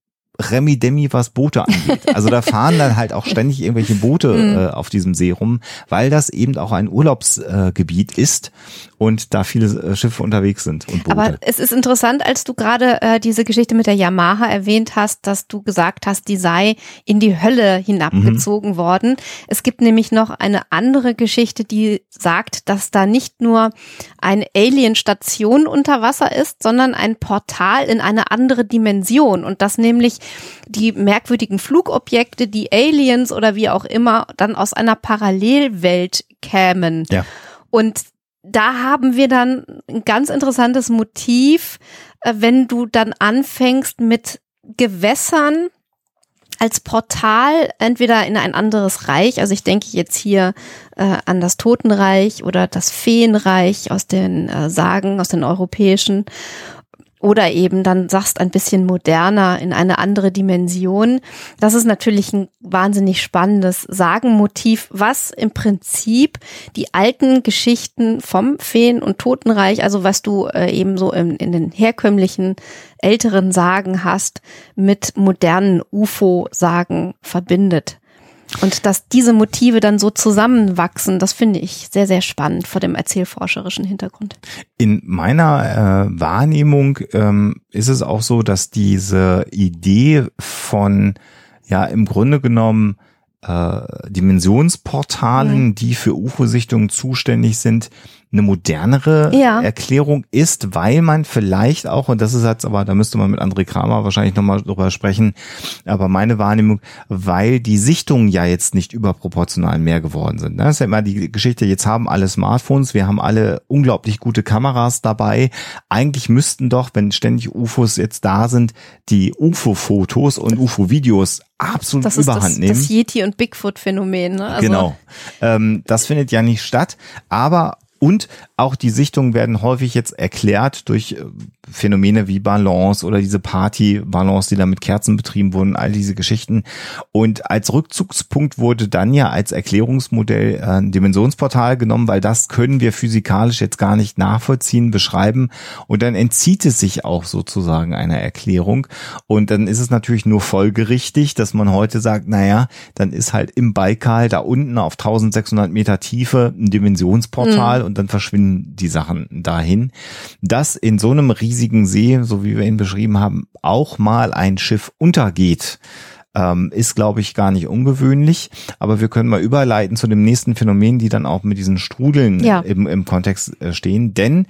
Remi Demi, was Boote angeht. Also da fahren dann halt auch ständig irgendwelche Boote mhm. äh, auf diesem See rum, weil das eben auch ein Urlaubsgebiet äh, ist und da viele äh, Schiffe unterwegs sind und Boote.
Aber es ist interessant, als du gerade äh, diese Geschichte mit der Yamaha erwähnt hast, dass du gesagt hast, die sei in die Hölle hinabgezogen mhm. worden. Es gibt nämlich noch eine andere Geschichte, die sagt, dass da nicht nur eine Alien-Station unter Wasser ist, sondern ein Portal in eine andere Dimension und das nämlich die merkwürdigen Flugobjekte, die Aliens oder wie auch immer, dann aus einer Parallelwelt kämen.
Ja.
Und da haben wir dann ein ganz interessantes Motiv, äh, wenn du dann anfängst mit Gewässern als Portal entweder in ein anderes Reich, also ich denke jetzt hier äh, an das Totenreich oder das Feenreich aus den äh, Sagen, aus den europäischen oder eben dann sagst ein bisschen moderner in eine andere Dimension. Das ist natürlich ein wahnsinnig spannendes Sagenmotiv, was im Prinzip die alten Geschichten vom Feen- und Totenreich, also was du äh, eben so in, in den herkömmlichen älteren Sagen hast, mit modernen UFO-Sagen verbindet. Und dass diese Motive dann so zusammenwachsen, das finde ich sehr, sehr spannend vor dem erzählforscherischen Hintergrund.
In meiner äh, Wahrnehmung ähm, ist es auch so, dass diese Idee von, ja, im Grunde genommen äh, Dimensionsportalen, mhm. die für UFO-Sichtungen zuständig sind, eine modernere ja. Erklärung ist, weil man vielleicht auch, und das ist jetzt aber, da müsste man mit André Kramer wahrscheinlich nochmal drüber sprechen, aber meine Wahrnehmung, weil die Sichtungen ja jetzt nicht überproportional mehr geworden sind. Das ist ja immer die Geschichte, jetzt haben alle Smartphones, wir haben alle unglaublich gute Kameras dabei. Eigentlich müssten doch, wenn ständig UFOs jetzt da sind, die UFO-Fotos und UFO-Videos absolut
das
überhand
das,
nehmen.
Das Yeti- und Bigfoot-Phänomen. Ne?
Also genau. Ähm, das findet ja nicht statt. Aber Und auch die Sichtungen werden häufig jetzt erklärt durch äh, Phänomene wie Balance oder diese Party-Balance, die da mit Kerzen betrieben wurden, all diese Geschichten. Und als Rückzugspunkt wurde dann ja als Erklärungsmodell äh, ein Dimensionsportal genommen, weil das können wir physikalisch jetzt gar nicht nachvollziehen, beschreiben. Und dann entzieht es sich auch sozusagen einer Erklärung. Und dann ist es natürlich nur folgerichtig, dass man heute sagt, naja, dann ist halt im Baikal da unten auf 1600 Meter Tiefe ein Dimensionsportal mhm. Und dann verschwinden die Sachen dahin. Das in so einem riesigen See, so wie wir ihn beschrieben haben, auch mal ein Schiff untergeht, ähm, ist, glaube ich, gar nicht ungewöhnlich. Aber wir können mal überleiten zu dem nächsten Phänomen, die dann auch mit diesen Strudeln ja. im, im Kontext äh, stehen. Denn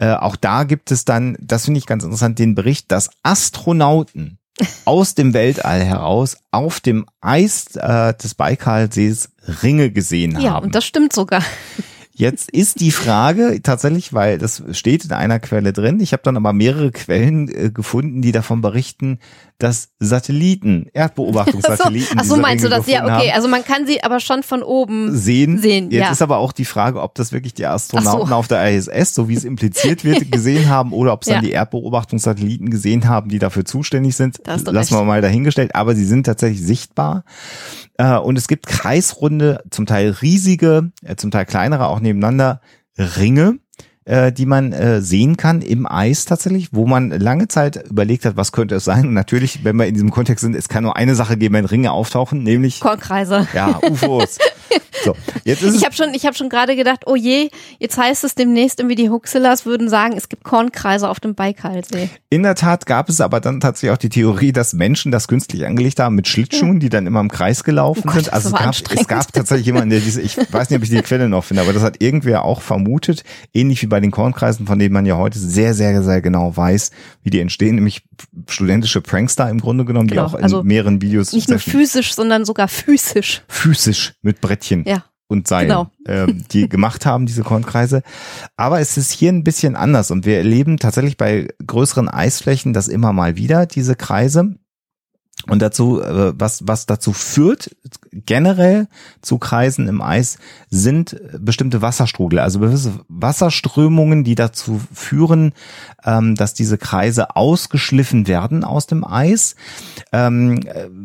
äh, auch da gibt es dann, das finde ich ganz interessant, den Bericht, dass Astronauten aus dem Weltall heraus auf dem Eis äh, des Baikalsees Ringe gesehen haben.
Ja, und das stimmt sogar.
Jetzt ist die Frage tatsächlich, weil das steht in einer Quelle drin. Ich habe dann aber mehrere Quellen äh, gefunden, die davon berichten, dass Satelliten, Erdbeobachtungssatelliten.
Ach so, ach so meinst du das? Ja, okay. Also man kann sie aber schon von oben sehen. sehen
Jetzt
ja.
ist aber auch die Frage, ob das wirklich die Astronauten so. auf der ISS, so wie es impliziert wird, gesehen haben oder ob es ja. dann die Erdbeobachtungssatelliten gesehen haben, die dafür zuständig sind. Lassen recht. wir mal dahingestellt. Aber sie sind tatsächlich sichtbar. Äh, und es gibt kreisrunde, zum Teil riesige, äh, zum Teil kleinere, auch nebeneinander Ringe äh, die man äh, sehen kann im Eis tatsächlich, wo man lange Zeit überlegt hat, was könnte es sein. Und natürlich, wenn wir in diesem Kontext sind, es kann nur eine Sache geben, wenn Ringe auftauchen, nämlich
Kornkreise.
Ja, UFOs.
so, jetzt ist ich habe schon, ich habe schon gerade gedacht, oh je, jetzt heißt es demnächst irgendwie die Huxillas würden sagen, es gibt Kornkreise auf dem Baikalsee.
In der Tat gab es aber dann tatsächlich auch die Theorie, dass Menschen das künstlich angelegt haben mit Schlittschuhen, die dann immer im Kreis gelaufen oh Gott, sind. Also es gab, es gab tatsächlich jemanden, der diese, ich weiß nicht, ob ich die Quelle noch finde, aber das hat irgendwer auch vermutet, ähnlich wie bei den Kornkreisen, von denen man ja heute sehr, sehr, sehr genau weiß, wie die entstehen, nämlich studentische Prankster im Grunde genommen, genau. die auch in also mehreren Videos
nicht nur physisch, sondern sogar physisch.
Physisch mit Brettchen. Ja und Seil, genau. ähm, die gemacht haben, diese Kornkreise. Aber es ist hier ein bisschen anders und wir erleben tatsächlich bei größeren Eisflächen das immer mal wieder, diese Kreise. Und dazu, äh, was, was dazu führt, generell zu Kreisen im Eis, sind bestimmte Wasserstrudel, also Wasserströmungen, die dazu führen, ähm, dass diese Kreise ausgeschliffen werden aus dem Eis. Ähm,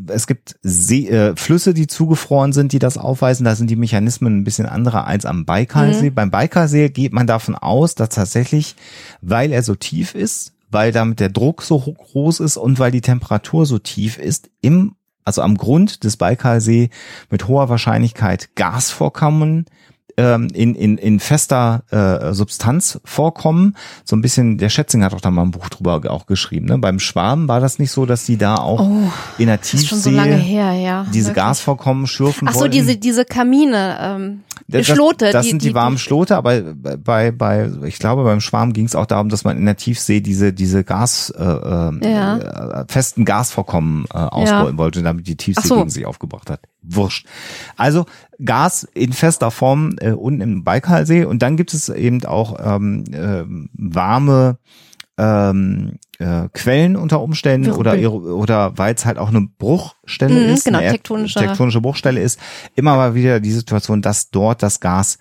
es gibt See, äh, Flüsse, die zugefroren sind, die das aufweisen. Da sind die Mechanismen ein bisschen andere als am Baikalsee. Mhm. Beim Baikalsee geht man davon aus, dass tatsächlich, weil er so tief ist, weil damit der Druck so groß ist und weil die Temperatur so tief ist, im, also am Grund des Baikalsee mit hoher Wahrscheinlichkeit Gasvorkommen ähm, in, in, in fester äh, Substanz vorkommen. So ein bisschen, der Schätzing hat auch da mal ein Buch drüber auch geschrieben. Ne? Beim Schwarm war das nicht so, dass die da auch oh, in der Tiefsee
so her, ja,
diese wirklich. Gasvorkommen schürfen
Ach so, diese, diese Kamine, ähm, das, Schlote.
Das die, sind die, die warmen Schlote, aber bei, bei, ich glaube, beim Schwarm ging es auch darum, dass man in der Tiefsee diese, diese Gas, äh, äh ja. äh, festen Gasvorkommen äh, ausrollen ja. wollte, damit die Tiefsee so. gegen sich aufgebracht hat. Wurscht. Also Gas in fester Form äh, unten im Baikalsee und dann gibt es eben auch ähm, äh, warme ähm, äh, Quellen unter Umständen oder oder weil es halt auch eine Bruchstelle
mhm,
ist,
genau,
eine
tektonische.
tektonische Bruchstelle ist, immer mal wieder die Situation, dass dort das Gas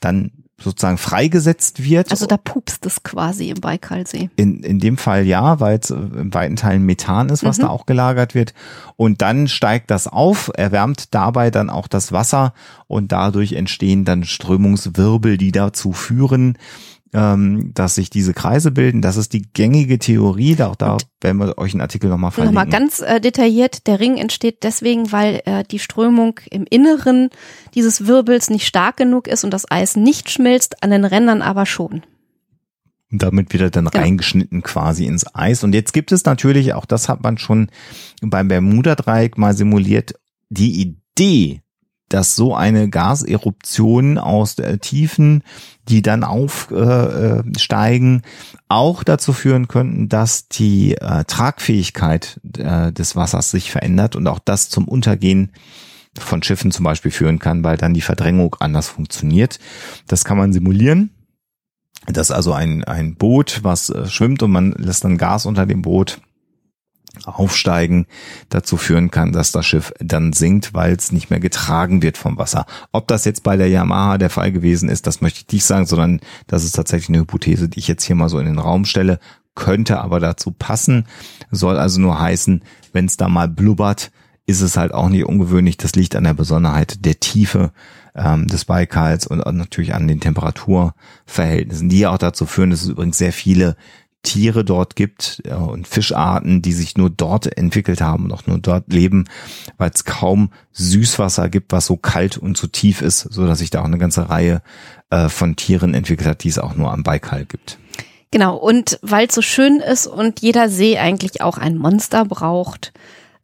dann sozusagen freigesetzt wird.
Also da pupst es quasi im Baikalsee.
In, in dem Fall ja, weil es in weiten Teilen Methan ist, was mhm. da auch gelagert wird. Und dann steigt das auf, erwärmt dabei dann auch das Wasser und dadurch entstehen dann Strömungswirbel, die dazu führen, ähm, dass sich diese Kreise bilden. Das ist die gängige Theorie. Auch da werden wir euch einen Artikel nochmal verlinken.
Nochmal ganz äh, detailliert. Der Ring entsteht deswegen, weil äh, die Strömung im Inneren dieses Wirbels nicht stark genug ist und das Eis nicht schmilzt, an den Rändern aber schon.
Und damit wird er dann genau. reingeschnitten quasi ins Eis. Und jetzt gibt es natürlich, auch das hat man schon beim Bermuda-Dreieck mal simuliert, die Idee, dass so eine Gaseruption aus der Tiefen, die dann aufsteigen, äh, auch dazu führen könnten, dass die äh, Tragfähigkeit äh, des Wassers sich verändert und auch das zum Untergehen von Schiffen zum Beispiel führen kann, weil dann die Verdrängung anders funktioniert. Das kann man simulieren. Das ist also ein, ein Boot, was äh, schwimmt und man lässt dann Gas unter dem Boot Aufsteigen dazu führen kann, dass das Schiff dann sinkt, weil es nicht mehr getragen wird vom Wasser. Ob das jetzt bei der Yamaha der Fall gewesen ist, das möchte ich nicht sagen, sondern das ist tatsächlich eine Hypothese, die ich jetzt hier mal so in den Raum stelle, könnte aber dazu passen, soll also nur heißen, wenn es da mal blubbert, ist es halt auch nicht ungewöhnlich. Das liegt an der Besonderheit der Tiefe ähm, des Baikals und natürlich an den Temperaturverhältnissen, die auch dazu führen, dass es übrigens sehr viele Tiere dort gibt äh, und Fischarten, die sich nur dort entwickelt haben und auch nur dort leben, weil es kaum Süßwasser gibt, was so kalt und so tief ist, so dass sich da auch eine ganze Reihe äh, von Tieren entwickelt hat, die es auch nur am Baikal gibt.
Genau, und weil es so schön ist und jeder See eigentlich auch ein Monster braucht,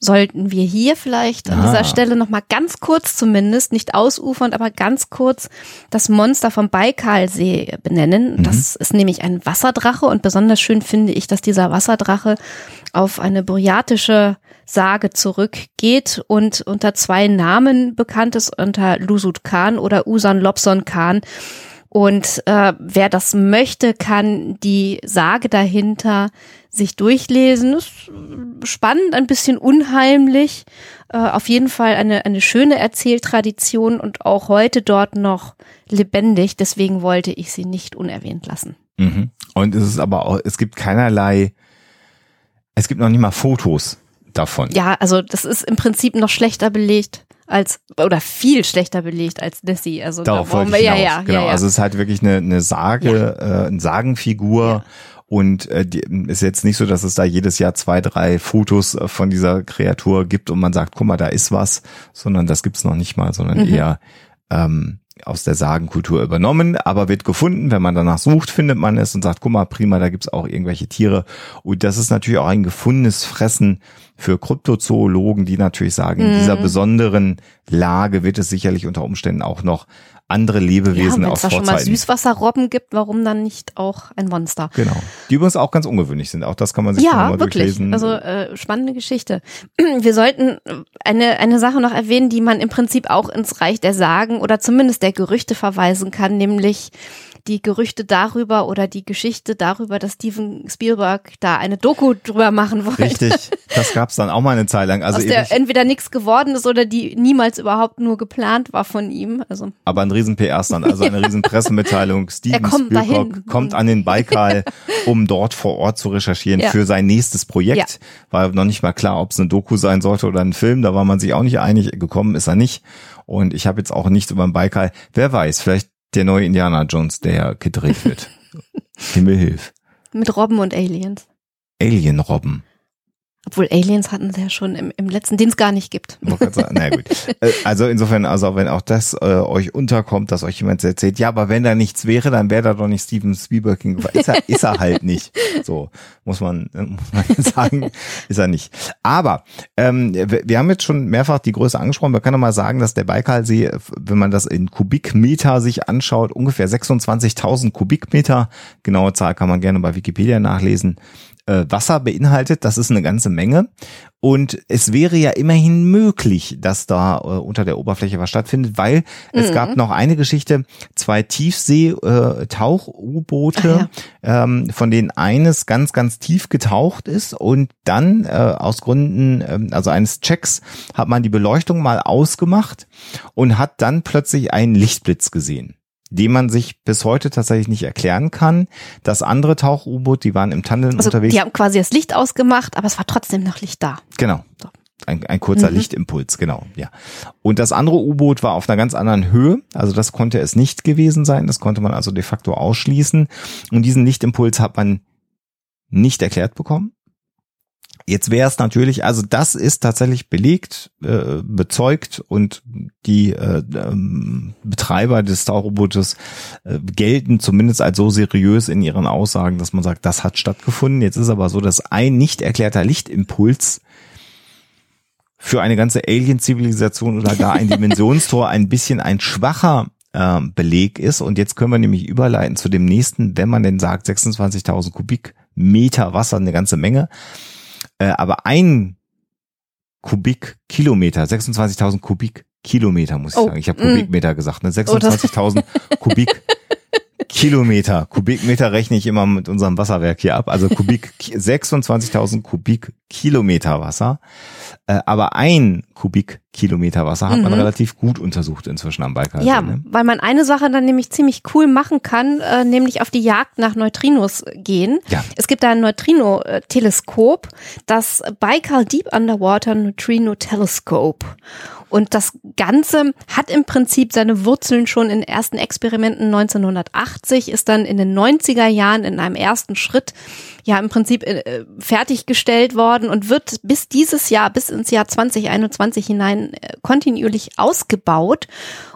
sollten wir hier vielleicht an
Ah.
dieser Stelle noch mal ganz kurz zumindest, nicht ausufernd, aber ganz kurz das Monster vom Baikalsee benennen. Das ist nämlich ein Wasserdrache und besonders schön finde ich, dass dieser Wasserdrache auf eine buryatische Sage zurückgeht und unter zwei Namen bekannt ist, unter Lusut Khan oder Usan Lobson Khan. Und äh, wer das möchte, kann die Sage dahinter sich durchlesen. Ist spannend, ein bisschen unheimlich. Äh, auf jeden Fall eine, eine schöne Erzähltradition und auch heute dort noch lebendig. Deswegen wollte ich sie nicht unerwähnt lassen.
Mhm. Und es ist aber auch, es gibt keinerlei, es gibt noch nicht mal Fotos davon.
Ja, also das ist im Prinzip noch schlechter belegt als oder viel schlechter belegt als Nessie. Also
Darauf
da
wollte ich hinaus.
ja, ja,
genau.
ja, ja.
Also es ist halt wirklich eine, eine Sage, äh, eine Sagenfigur.
Ja.
Und äh, die, ist jetzt nicht so, dass es da jedes Jahr zwei, drei Fotos äh, von dieser Kreatur gibt und man sagt, guck mal, da ist was, sondern das gibt's noch nicht mal, sondern
Mhm.
eher ähm, aus der Sagenkultur übernommen, aber wird gefunden. Wenn man danach sucht, findet man es und sagt, guck mal, prima, da gibt's auch irgendwelche Tiere. Und das ist natürlich auch ein gefundenes Fressen für Kryptozoologen, die natürlich sagen, in
Mhm.
dieser besonderen Lage wird es sicherlich unter Umständen auch noch andere
ja,
Lebewesen
wenn
aus
es da schon mal
Vorzeiten.
Süßwasserrobben gibt, warum dann nicht auch ein Monster?
Genau. Die übrigens auch ganz ungewöhnlich sind. Auch das kann man sich
Ja,
mal
wirklich.
durchlesen.
Also äh, spannende Geschichte. Wir sollten eine, eine Sache noch erwähnen, die man im Prinzip auch ins Reich der Sagen oder zumindest der Gerüchte verweisen kann, nämlich die Gerüchte darüber oder die Geschichte darüber, dass Steven Spielberg da eine Doku drüber machen wollte.
Richtig. Das gab's dann auch mal eine Zeit lang. Also
aus der entweder nichts geworden ist oder die niemals überhaupt nur geplant war von ihm. Also
aber ein riesen PR-Stand, also eine riesen Pressemitteilung. Steven
kommt
Spielberg
dahin.
kommt an den Baikal, um dort vor Ort zu recherchieren
Ja.
für sein nächstes Projekt. War noch nicht mal klar, ob es eine Doku sein sollte oder ein Film. Da war man sich auch nicht einig. Gekommen ist er nicht. Und ich habe jetzt auch nichts über den Baikal. Wer weiß, vielleicht der neue Indiana Jones, der gedreht wird. Himmel hilf.
mit Robben und Aliens.
Alien-Robben.
Obwohl Aliens hatten sie ja schon im, im letzten, den es gar nicht gibt.
Na gut. Äh, Also insofern, also wenn auch das äh, euch unterkommt, dass euch jemand erzählt, ja, aber wenn da nichts wäre, dann wäre da doch nicht Steven Spielberg hingefahren. Ist er, ist er halt nicht. So muss man, äh, muss man sagen, ist er nicht. Aber ähm, wir, wir haben jetzt schon mehrfach die Größe angesprochen. Man kann doch mal sagen, dass der Baikalsee, wenn man das in Kubikmeter sich anschaut, ungefähr 26.000 Kubikmeter, genaue Zahl kann man gerne bei Wikipedia nachlesen, äh, Wasser beinhaltet. Das ist eine ganze Menge. Und es wäre ja immerhin möglich, dass da äh, unter der Oberfläche was stattfindet, weil es
Mhm.
gab noch eine Geschichte, zwei Tiefsee-Tauch-U-Boote, ähm, von denen eines ganz, ganz tief getaucht ist und dann äh, aus Gründen, ähm, also eines Checks, hat man die Beleuchtung mal ausgemacht und hat dann plötzlich einen Lichtblitz gesehen den man sich bis heute tatsächlich nicht erklären kann. Das andere Tauch-U-Boot, die waren im Tandem
Also
unterwegs.
die haben quasi das Licht ausgemacht, aber es war trotzdem noch Licht da.
Genau.
So.
Ein, ein kurzer
Mhm.
Lichtimpuls, genau, ja. Und das andere U-Boot war auf einer ganz anderen Höhe, also das konnte es nicht gewesen sein, das konnte man also de facto ausschließen. Und diesen Lichtimpuls hat man nicht erklärt bekommen. Jetzt wäre es natürlich, also das ist tatsächlich belegt, äh, bezeugt und die äh, ähm, Betreiber des Tauchrobotes äh, gelten zumindest als so seriös in ihren Aussagen, dass man sagt, das hat stattgefunden. Jetzt ist aber so, dass ein nicht erklärter Lichtimpuls für eine ganze Alien-Zivilisation oder gar ein Dimensionstor ein bisschen ein schwacher äh, Beleg ist. Und jetzt können wir nämlich überleiten zu dem nächsten, wenn man denn sagt, 26.000 Kubikmeter Wasser, eine ganze Menge. Äh, aber ein Kubikkilometer, 26.000 Kubikkilometer muss ich
Oh,
sagen. Ich habe
mm.
Kubikmeter gesagt, ne? 26.000 Kubik Kubikkilometer. Kubikmeter rechne ich immer mit unserem Wasserwerk hier ab. Also Kubik 26.000 Kubikkilometer Wasser. Äh, aber ein Kubikkilometer Wasser hat man
Mhm.
relativ gut untersucht inzwischen am Baikal.
Ja,
Ne?
weil man eine Sache dann nämlich ziemlich cool machen kann, äh, nämlich auf die Jagd nach Neutrinos gehen.
Ja.
Es gibt da ein Neutrino-Teleskop, das Baikal Deep Underwater Neutrino Telescope. Und das Ganze hat im Prinzip seine Wurzeln schon in ersten Experimenten 1980, ist dann in den 90er Jahren in einem ersten Schritt ja im Prinzip äh, fertiggestellt worden und wird bis dieses Jahr, bis ins Jahr 2021 hinein äh, kontinuierlich ausgebaut.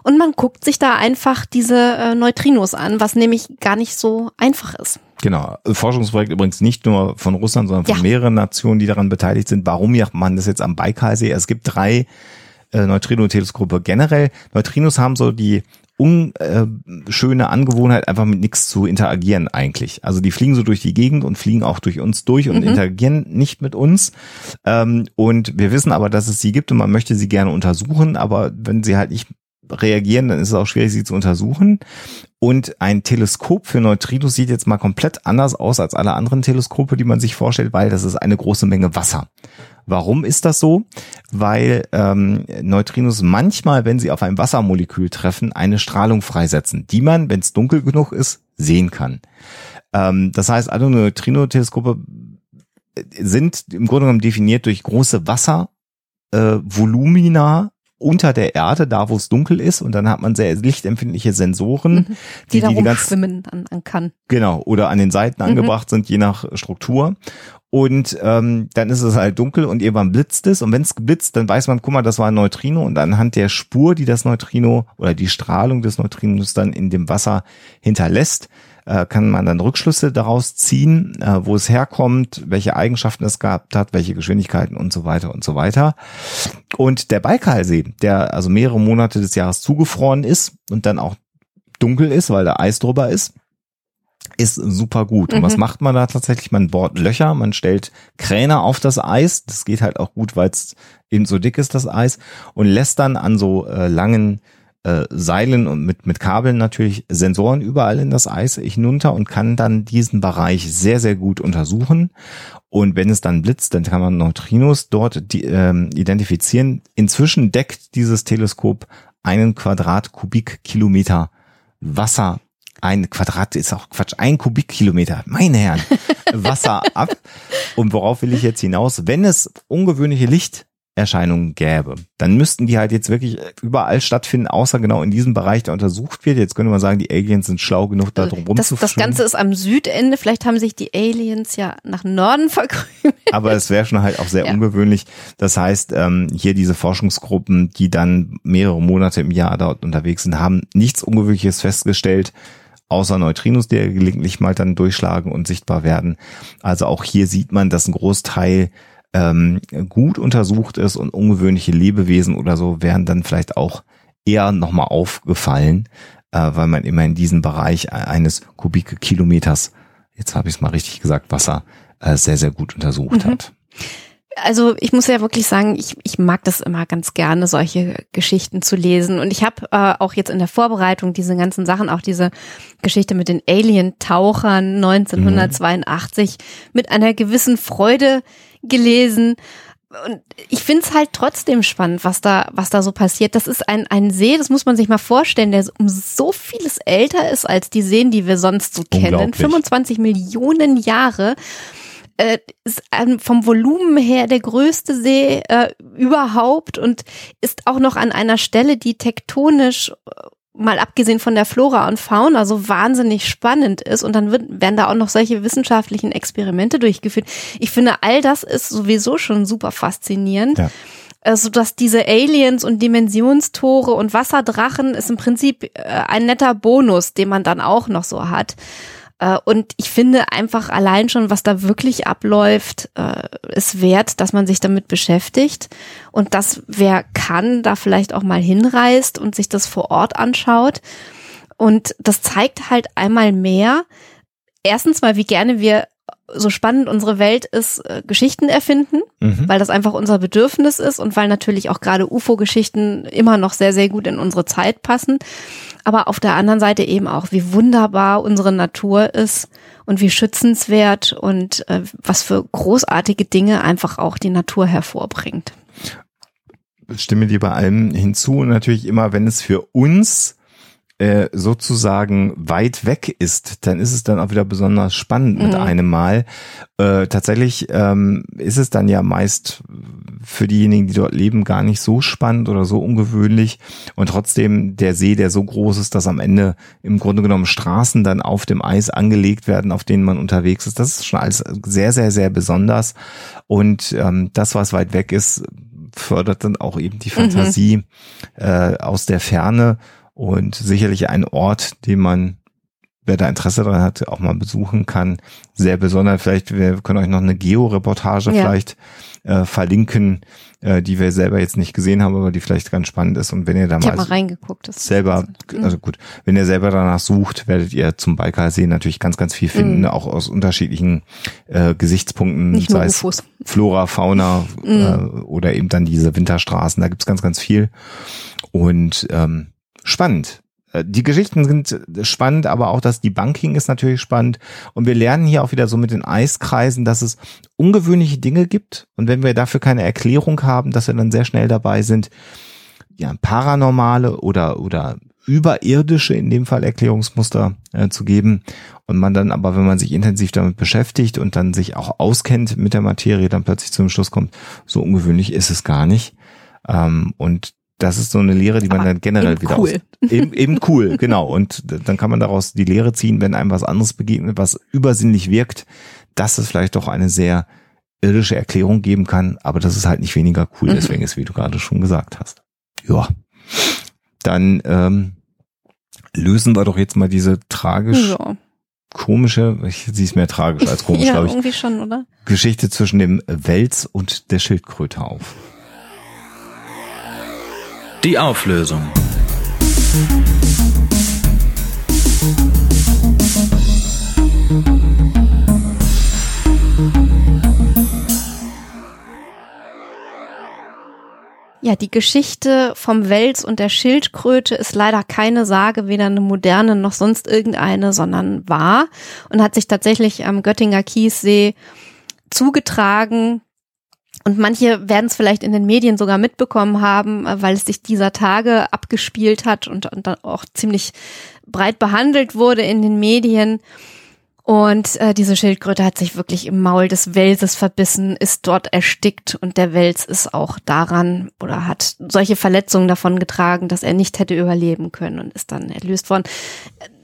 Und man guckt sich da einfach diese äh, Neutrinos an, was nämlich gar nicht so einfach ist.
Genau. Forschungsprojekt übrigens nicht nur von Russland, sondern von
Ja.
mehreren Nationen, die daran beteiligt sind. Warum macht man das jetzt am Baikalsee? Es gibt drei äh, Neutrino-Teleskope generell. Neutrinos haben so die unschöne Angewohnheit, einfach mit nichts zu interagieren eigentlich. Also die fliegen so durch die Gegend und fliegen auch durch uns durch und interagieren nicht mit uns. Ähm, und wir wissen aber, dass es sie gibt und man möchte sie gerne untersuchen, aber wenn sie halt nicht reagieren, dann ist es auch schwierig, sie zu untersuchen. Und ein Teleskop für Neutrinos sieht jetzt mal komplett anders aus als alle anderen Teleskope, die man sich vorstellt, weil das ist eine große Menge Wasser. Warum ist das so? Weil ähm, Neutrinos manchmal, wenn sie auf ein Wassermolekül treffen, eine Strahlung freisetzen, die man, wenn es dunkel genug ist, sehen kann. Ähm, das heißt, alle Neutrino-Teleskope sind im Grunde genommen definiert durch große Wasser äh, unter der Erde, da wo es dunkel ist, und dann hat man sehr lichtempfindliche Sensoren,
Die,
die,
da
die, die ganz
rumschwimmen an, an kann.
Genau, oder an den Seiten
Mhm.
angebracht sind, je nach Struktur. Und ähm, dann ist es halt dunkel und irgendwann blitzt es. Und wenn es blitzt, dann weiß man, guck mal, das war ein Neutrino. Und anhand der Spur, die das Neutrino oder die Strahlung des Neutrinos dann in dem Wasser hinterlässt, äh, kann man dann Rückschlüsse daraus ziehen, äh, wo es herkommt, welche Eigenschaften es gehabt hat, welche Geschwindigkeiten und so weiter und so weiter. Und der Baikalsee, der also mehrere Monate des Jahres zugefroren ist und dann auch dunkel ist, weil da Eis drüber ist, ist super gut. Und
Mhm.
was macht man da tatsächlich? Man bohrt Löcher, man stellt Kräne auf das Eis. Das geht halt auch gut, weil es eben so dick ist, das Eis. Und lässt dann an so äh, langen äh, Seilen und mit, mit Kabeln natürlich Sensoren überall in das Eis hinunter und kann dann diesen Bereich sehr, sehr gut untersuchen. Und wenn es dann blitzt, dann kann man Neutrinos dort die, ähm, identifizieren. Inzwischen deckt dieses Teleskop einen Quadratkubikkilometer Wasser ein Quadrat ist auch Quatsch, ein Kubikkilometer, meine Herren, Wasser ab. Und worauf will ich jetzt hinaus? Wenn es ungewöhnliche Lichterscheinungen gäbe, dann müssten die halt jetzt wirklich überall stattfinden, außer genau in diesem Bereich, der untersucht wird. Jetzt könnte man sagen, die Aliens sind schlau genug, da drum
Das, das Ganze ist am Südende. Vielleicht haben sich die Aliens ja nach Norden verkrümelt.
aber es wäre schon halt auch sehr
Ja.
ungewöhnlich. Das heißt, ähm, hier diese Forschungsgruppen, die dann mehrere Monate im Jahr dort unterwegs sind, haben nichts Ungewöhnliches festgestellt, außer Neutrinos, die ja gelegentlich mal dann durchschlagen und sichtbar werden. Also auch hier sieht man, dass ein Großteil ähm, gut untersucht ist und ungewöhnliche Lebewesen oder so wären dann vielleicht auch eher nochmal aufgefallen, äh, weil man immer in diesem Bereich eines Kubikkilometers, jetzt habe ich es mal richtig gesagt, Wasser äh, sehr, sehr gut untersucht
Mhm.
hat.
Also ich muss ja wirklich sagen, ich, ich mag das immer ganz gerne, solche Geschichten zu lesen. Und ich habe äh, auch jetzt in der Vorbereitung diese ganzen Sachen, auch diese Geschichte mit den Alien-Tauchern 1982 mit einer gewissen Freude gelesen. Und ich find's halt trotzdem spannend, was da, was da so passiert. Das ist ein, ein See, das muss man sich mal vorstellen, der um so vieles älter ist als die Seen, die wir sonst so kennen.
Unglaublich.
25 Millionen Jahre äh, ist ähm, vom Volumen her der größte See äh, überhaupt und ist auch noch an einer Stelle, die tektonisch äh, mal abgesehen von der Flora und Fauna so wahnsinnig spannend ist und dann wird, werden da auch noch solche wissenschaftlichen Experimente durchgeführt. Ich finde, all das ist sowieso schon super faszinierend.
Ja.
Äh, So dass diese Aliens und Dimensionstore und Wasserdrachen ist im Prinzip äh, ein netter Bonus, den man dann auch noch so hat. Äh, Und ich finde einfach allein schon, was da wirklich abläuft, äh, ist wert, dass man sich damit beschäftigt und dass wer kann, da vielleicht auch mal hinreist und sich das vor Ort anschaut. Und das zeigt halt einmal mehr, erstens mal, wie gerne wir so spannend unsere Welt ist, äh, Geschichten erfinden, mhm. weil das einfach unser Bedürfnis ist und weil natürlich auch gerade UFO-Geschichten immer noch sehr, sehr gut in unsere Zeit passen. Aber auf der anderen Seite eben auch, wie wunderbar unsere Natur ist und wie schützenswert und äh, was für großartige Dinge einfach auch die Natur hervorbringt.
Stimme dir bei allem hinzu und natürlich immer, wenn es für uns äh, sozusagen weit weg ist, dann ist es dann auch wieder besonders spannend mit mhm. einem Mal. Äh, tatsächlich ähm, ist es dann ja meist für diejenigen, die dort leben, gar nicht so spannend oder so ungewöhnlich. Und trotzdem der See, der so groß ist, dass am Ende im Grunde genommen Straßen dann auf dem Eis angelegt werden, auf denen man unterwegs ist. Das ist schon alles sehr, sehr, sehr besonders. Und ähm, das, was weit weg ist, fördert dann auch eben die mhm. Fantasie mhm. äh, aus der Ferne und sicherlich ein Ort, den man, wer da Interesse daran hat, auch mal besuchen kann. Sehr besonders. Vielleicht, wir können euch noch eine Geo-Reportage ja. vielleicht äh, verlinken, äh, die wir selber jetzt nicht gesehen haben, aber die vielleicht ganz spannend ist. Und wenn ihr da
mal, mal reingeguckt,
das selber, also gut, wenn ihr selber danach sucht, werdet ihr zum Baikalsee natürlich ganz, ganz viel finden, mhm. auch aus unterschiedlichen äh, Gesichtspunkten,
nicht sei es Ufos.
Flora, Fauna mhm. äh, oder eben dann diese Winterstraßen. Da gibt's ganz, ganz viel. Und ähm, spannend. Äh, die Geschichten sind spannend, aber auch das Debunking ist natürlich spannend. Und wir lernen hier auch wieder so mit den Eiskreisen, dass es ungewöhnliche Dinge gibt. Und wenn wir dafür keine Erklärung haben, dass wir dann sehr schnell dabei sind, ja, paranormale oder, oder überirdische, in dem Fall Erklärungsmuster äh, zu geben. Und man dann aber, wenn man sich intensiv damit beschäftigt und dann sich auch auskennt mit der Materie, dann plötzlich zum Schluss kommt, so ungewöhnlich ist es gar nicht. Ähm, und das ist so eine Lehre, die man Aber dann generell wieder
cool.
aus, eben, eben cool, genau. Und dann kann man daraus die Lehre ziehen, wenn einem was anderes begegnet, was übersinnlich wirkt, dass es vielleicht doch eine sehr irdische Erklärung geben kann, aber das ist halt nicht weniger cool, mhm. deswegen ist, wie du gerade schon gesagt hast. Ja. Dann ähm, lösen wir doch jetzt mal diese tragisch ja. komische, ich sehe es mehr tragisch als komisch,
ja,
glaube ich.
Irgendwie schon, oder?
Geschichte zwischen dem Wels und der Schildkröte auf.
Die Auflösung.
Ja, die Geschichte vom Wels und der Schildkröte ist leider keine Sage, weder eine moderne noch sonst irgendeine, sondern wahr und hat sich tatsächlich am Göttinger Kiessee zugetragen. Und manche werden es vielleicht in den Medien sogar mitbekommen haben, äh, weil es sich dieser Tage abgespielt hat und, und dann auch ziemlich breit behandelt wurde in den Medien. Und äh, diese Schildkröte hat sich wirklich im Maul des Welses verbissen, ist dort erstickt und der Wels ist auch daran oder hat solche Verletzungen davon getragen, dass er nicht hätte überleben können und ist dann erlöst worden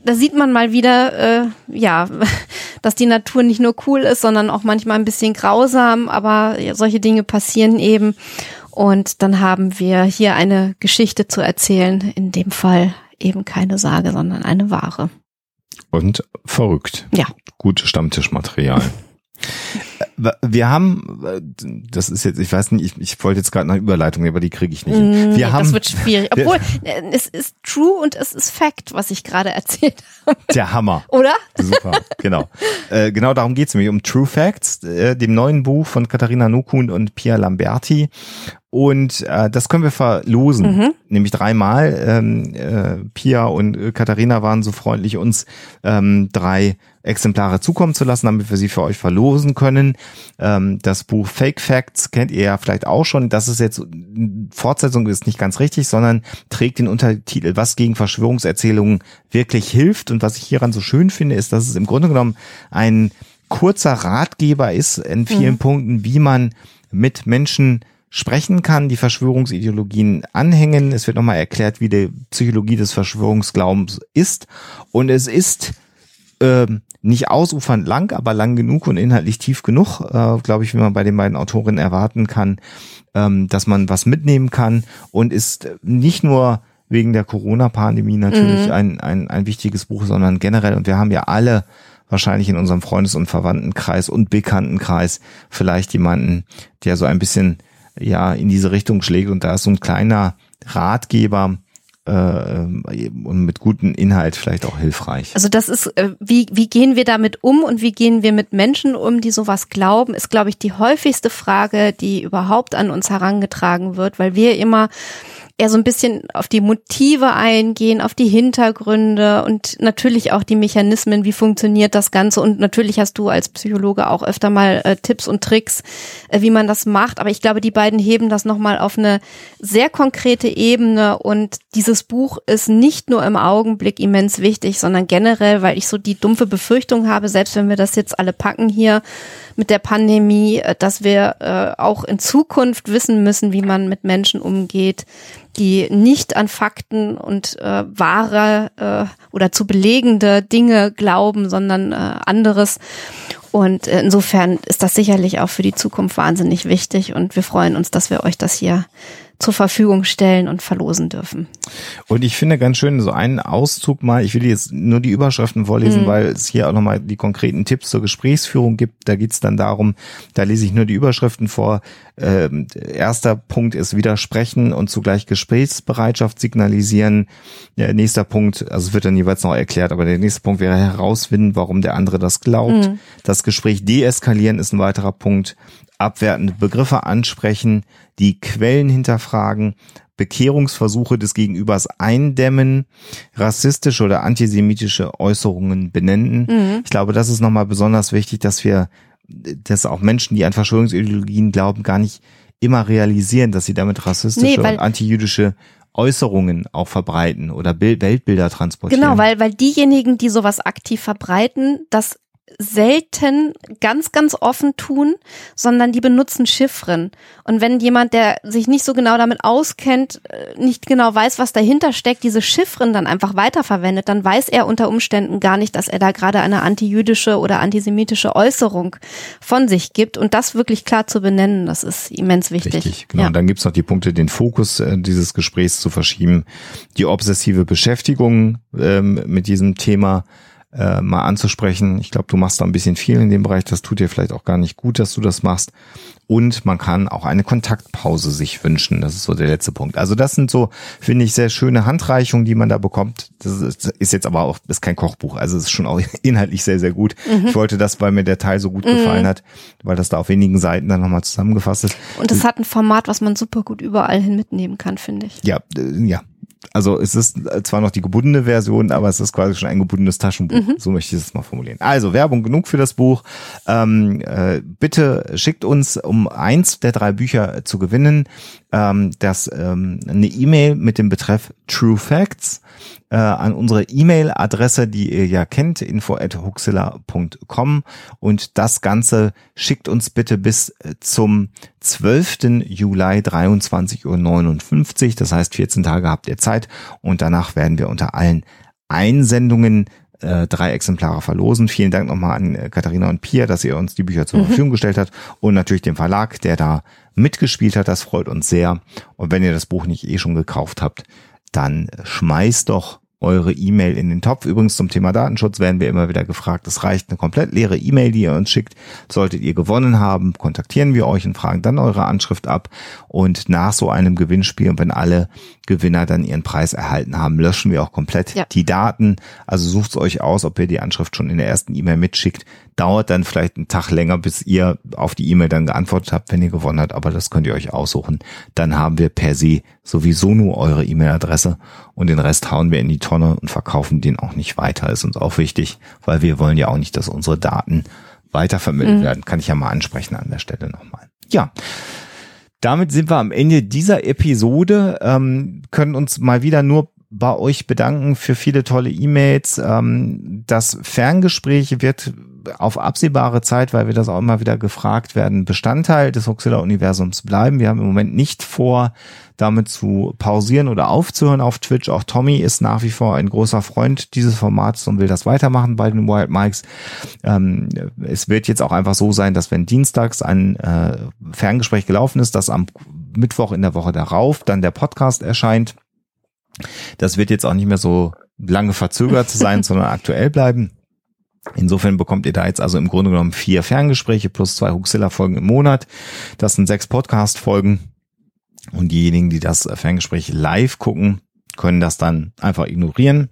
da sieht man mal wieder, äh, ja, dass die Natur nicht nur cool ist, sondern auch manchmal ein bisschen grausam, aber solche Dinge passieren eben. Und dann haben wir hier eine Geschichte zu erzählen, in dem Fall eben keine Sage, sondern eine wahre.
Und verrückt.
Ja.
Gutes Stammtischmaterial. Wir haben, das ist jetzt, ich weiß nicht, ich, ich wollte jetzt gerade nach Überleitung, aber die kriege ich nicht.
Mm,
wir
haben, das wird schwierig. Obwohl, wir, es ist true und es ist fact, was ich gerade erzählt habe.
Der Hammer.
Oder?
Super, genau. äh, genau darum geht's nämlich, um True Facts, äh, dem neuen Buch von Katharina Nukun und Pia Lamberti. Und äh, das können wir verlosen, mhm. nämlich dreimal. Ähm, äh, Pia und äh, Katharina waren so freundlich, uns ähm, drei Exemplare zukommen zu lassen, damit wir sie für euch verlosen können. Ähm, das Buch Fake Facts kennt ihr ja vielleicht auch schon. Das ist jetzt Fortsetzung ist nicht ganz richtig, sondern trägt den Untertitel, was gegen Verschwörungserzählungen wirklich hilft. Und was ich hieran so schön finde, ist, dass es im Grunde genommen ein kurzer Ratgeber ist in vielen mhm. Punkten, wie man mit Menschen sprechen kann, die Verschwörungsideologien anhängen. Es wird nochmal erklärt, wie die Psychologie des Verschwörungsglaubens ist. Und es ist äh, nicht ausufernd lang, aber lang genug und inhaltlich tief genug, äh, glaube ich, wie man bei den beiden Autorinnen erwarten kann, ähm, dass man was mitnehmen kann und ist nicht nur wegen der Corona-Pandemie natürlich mhm. ein, ein, ein wichtiges Buch, sondern generell, und wir haben ja alle wahrscheinlich in unserem Freundes- und Verwandtenkreis und Bekanntenkreis vielleicht jemanden, der so ein bisschen ja in diese Richtung schlägt und da ist so ein kleiner Ratgeber äh, und mit gutem Inhalt vielleicht auch hilfreich.
Also das ist, äh, wie, wie gehen wir damit um und wie gehen wir mit Menschen um, die sowas glauben, ist, glaube ich, die häufigste Frage, die überhaupt an uns herangetragen wird, weil wir immer eher so ein bisschen auf die Motive eingehen, auf die Hintergründe und natürlich auch die Mechanismen, wie funktioniert das Ganze. Und natürlich hast du als Psychologe auch öfter mal äh, Tipps und Tricks, äh, wie man das macht. Aber ich glaube, die beiden heben das nochmal auf eine sehr konkrete Ebene. Und dieses Buch ist nicht nur im Augenblick immens wichtig, sondern generell, weil ich so die dumpfe Befürchtung habe, selbst wenn wir das jetzt alle packen hier mit der Pandemie, äh, dass wir äh, auch in Zukunft wissen müssen, wie man mit Menschen umgeht, die nicht an Fakten und äh, wahre äh, oder zu belegende Dinge glauben, sondern äh, anderes. Und äh, insofern ist das sicherlich auch für die Zukunft wahnsinnig wichtig und wir freuen uns, dass wir euch das hier zur Verfügung stellen und verlosen dürfen.
Und ich finde ganz schön so einen Auszug mal, ich will jetzt nur die Überschriften vorlesen, mhm. weil es hier auch nochmal die konkreten Tipps zur Gesprächsführung gibt. Da geht es dann darum, da lese ich nur die Überschriften vor. Ähm, erster Punkt ist Widersprechen und zugleich Gesprächsbereitschaft signalisieren. Der nächster Punkt, also es wird dann jeweils noch erklärt, aber der nächste Punkt wäre herausfinden, warum der andere das glaubt. Mhm. Das Gespräch deeskalieren ist ein weiterer Punkt abwertende Begriffe ansprechen, die Quellen hinterfragen, Bekehrungsversuche des Gegenübers eindämmen, rassistische oder antisemitische Äußerungen benennen. Mhm. Ich glaube, das ist nochmal besonders wichtig, dass wir, dass auch Menschen, die an Verschwörungsideologien glauben, gar nicht immer realisieren, dass sie damit rassistische nee, und antijüdische Äußerungen auch verbreiten oder Bild, Weltbilder transportieren.
Genau, weil, weil diejenigen, die sowas aktiv verbreiten, das selten ganz, ganz offen tun, sondern die benutzen Chiffren. Und wenn jemand, der sich nicht so genau damit auskennt, äh, nicht genau weiß, was dahinter steckt, diese Chiffren dann einfach weiterverwendet, dann weiß er unter Umständen gar nicht, dass er da gerade eine antijüdische oder antisemitische Äußerung von sich gibt. Und das wirklich klar zu benennen, das ist immens wichtig. Richtig,
genau. Ja. Und dann gibt's noch die Punkte, den Fokus äh, dieses Gesprächs zu verschieben, die obsessive Beschäftigung ähm, mit diesem Thema äh, mal anzusprechen. Ich glaube, du machst da ein bisschen viel in dem Bereich. Das tut dir vielleicht auch gar nicht gut, dass du das machst. Und man kann auch eine Kontaktpause sich wünschen. Das ist so der letzte Punkt. Also das sind so, finde ich, sehr schöne Handreichungen, die man da bekommt. Das ist, jetzt aber auch ist kein Kochbuch. Also es ist schon auch inhaltlich sehr, sehr gut. Mhm. Ich wollte das, weil mir der Teil so gut mhm. gefallen hat, weil das da auf wenigen Seiten dann nochmal zusammengefasst ist.
Und es hat ein Format, was man super gut überall hin mitnehmen kann, finde ich.
Ja, ja, also es ist zwar noch die gebundene Version, aber es ist quasi schon ein gebundenes Taschenbuch. Mhm. So möchte ich es mal formulieren. Also Werbung genug für das Buch. Ähm, äh, bitte schickt uns, um eins der drei Bücher zu gewinnen, ähm, das ähm, eine E-Mail mit dem Betreff True Facts äh, an unsere E-Mail-Adresse, die ihr ja kennt, info@huxilla.com und das Ganze schickt uns bitte bis äh, zum 12. Juli 23.59 Uhr. Das heißt, 14 Tage habt ihr Zeit und danach werden wir unter allen Einsendungen äh, drei Exemplare verlosen. Vielen Dank nochmal an äh, Katharina und Pia, dass ihr uns die Bücher zur mhm. Verfügung gestellt habt und natürlich dem Verlag, der da mitgespielt hat. Das freut uns sehr. Und wenn ihr das Buch nicht eh schon gekauft habt, dann schmeißt doch eure E-Mail in den Topf. Übrigens zum Thema Datenschutz werden wir immer wieder gefragt. Es reicht eine komplett leere E-Mail, die ihr uns schickt. Solltet ihr gewonnen haben, kontaktieren wir euch und fragen dann eure Anschrift ab. Und nach so einem Gewinnspiel und wenn alle Gewinner dann ihren Preis erhalten haben, löschen wir auch komplett ja. die Daten. Also sucht euch aus, ob ihr die Anschrift schon in der ersten E-Mail mitschickt. Dauert dann vielleicht einen Tag länger, bis ihr auf die E-Mail dann geantwortet habt, wenn ihr gewonnen habt, aber das könnt ihr euch aussuchen. Dann haben wir per se sowieso nur eure E-Mail-Adresse und den Rest hauen wir in die Tonne und verkaufen den auch nicht weiter. Ist uns auch wichtig, weil wir wollen ja auch nicht, dass unsere Daten weitervermittelt mhm. werden. Kann ich ja mal ansprechen an der Stelle nochmal. Ja. Damit sind wir am Ende dieser Episode, ähm, können uns mal wieder nur bei euch bedanken für viele tolle E-Mails. Ähm, das Ferngespräch wird auf absehbare Zeit, weil wir das auch immer wieder gefragt werden, Bestandteil des Hoaxilla-Universums bleiben. Wir haben im Moment nicht vor, damit zu pausieren oder aufzuhören auf Twitch. Auch Tommy ist nach wie vor ein großer Freund dieses Formats und will das weitermachen bei den Wild Mikes. Ähm, es wird jetzt auch einfach so sein, dass wenn dienstags ein äh, Ferngespräch gelaufen ist, dass am Mittwoch in der Woche darauf dann der Podcast erscheint. Das wird jetzt auch nicht mehr so lange verzögert sein, sondern aktuell bleiben. Insofern bekommt ihr da jetzt also im Grunde genommen vier Ferngespräche plus zwei Huxilla-Folgen im Monat. Das sind sechs Podcast-Folgen. Und diejenigen, die das Ferngespräch live gucken, können das dann einfach ignorieren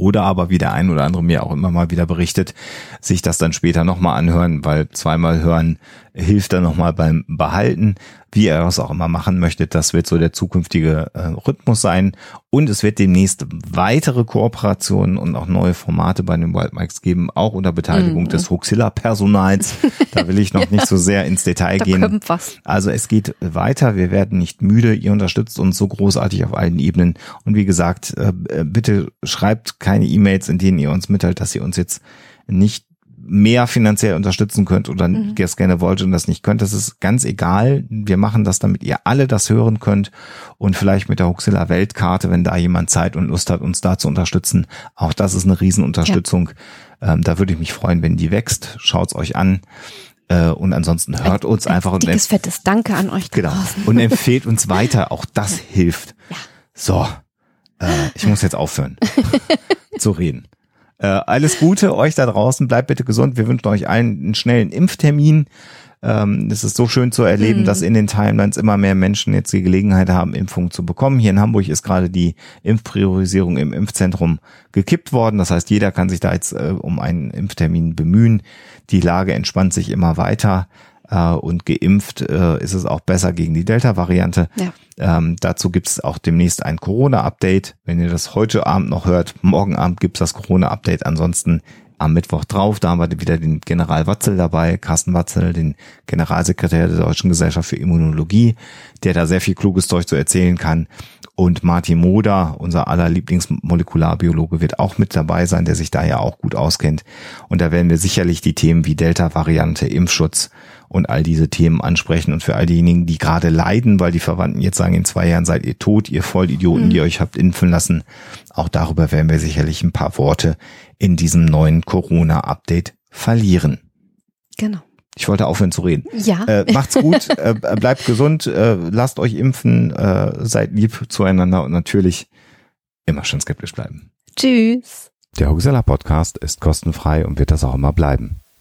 oder aber wie der ein oder andere mir auch immer mal wieder berichtet, sich das dann später nochmal anhören, weil zweimal hören hilft dann nochmal beim Behalten. Wie er es auch immer machen möchte, das wird so der zukünftige äh, Rhythmus sein. Und es wird demnächst weitere Kooperationen und auch neue Formate bei den Wild Mikes geben, auch unter Beteiligung mhm. des Huxilla-Personals. Da will ich noch ja, nicht so sehr ins Detail gehen. Also es geht weiter, wir werden nicht müde. Ihr unterstützt uns so großartig auf allen Ebenen. Und wie gesagt, äh, bitte schreibt keine E-Mails, in denen ihr uns mitteilt, dass ihr uns jetzt nicht mehr finanziell unterstützen könnt oder mhm. es gerne wollt und das nicht könnt, das ist ganz egal. Wir machen das, damit ihr alle das hören könnt und vielleicht mit der Huxilla Weltkarte, wenn da jemand Zeit und Lust hat, uns da zu unterstützen. Auch das ist eine Riesenunterstützung. Ja. Ähm, da würde ich mich freuen, wenn die wächst. Schaut's euch an. Äh, und ansonsten hört uns ein, einfach
ein dickes, fettes Danke an euch.
Genau. Und empfehlt uns weiter. Auch das hilft. Ja. So. Äh, ich muss jetzt aufhören zu reden. Äh, alles Gute euch da draußen. Bleibt bitte gesund. Wir wünschen euch allen einen schnellen Impftermin. Ähm, es ist so schön zu erleben, mhm. dass in den Timelines immer mehr Menschen jetzt die Gelegenheit haben, Impfungen zu bekommen. Hier in Hamburg ist gerade die Impfpriorisierung im Impfzentrum gekippt worden. Das heißt, jeder kann sich da jetzt äh, um einen Impftermin bemühen. Die Lage entspannt sich immer weiter äh, und geimpft äh, ist es auch besser gegen die Delta-Variante. Ja. Ähm, dazu gibt es auch demnächst ein Corona-Update. Wenn ihr das heute Abend noch hört, morgen Abend gibt es das Corona-Update. Ansonsten am Mittwoch drauf, da haben wir wieder den General Watzel dabei, Carsten Watzel, den Generalsekretär der Deutschen Gesellschaft für Immunologie, der da sehr viel kluges Zeug zu erzählen kann. Und Martin Moder, unser aller Lieblingsmolekularbiologe, wird auch mit dabei sein, der sich da ja auch gut auskennt. Und da werden wir sicherlich die Themen wie Delta-Variante, Impfschutz und all diese Themen ansprechen. Und für all diejenigen, die gerade leiden, weil die Verwandten jetzt sagen, in zwei Jahren seid ihr tot, ihr Vollidioten, mhm. die euch habt impfen lassen, auch darüber werden wir sicherlich ein paar Worte in diesem neuen Corona-Update verlieren.
Genau.
Ich wollte aufhören zu reden.
Ja.
Äh, macht's gut, äh, bleibt gesund, äh, lasst euch impfen, äh, seid lieb zueinander und natürlich immer schön skeptisch bleiben.
Tschüss.
Der Huxella Podcast ist kostenfrei und wird das auch immer bleiben.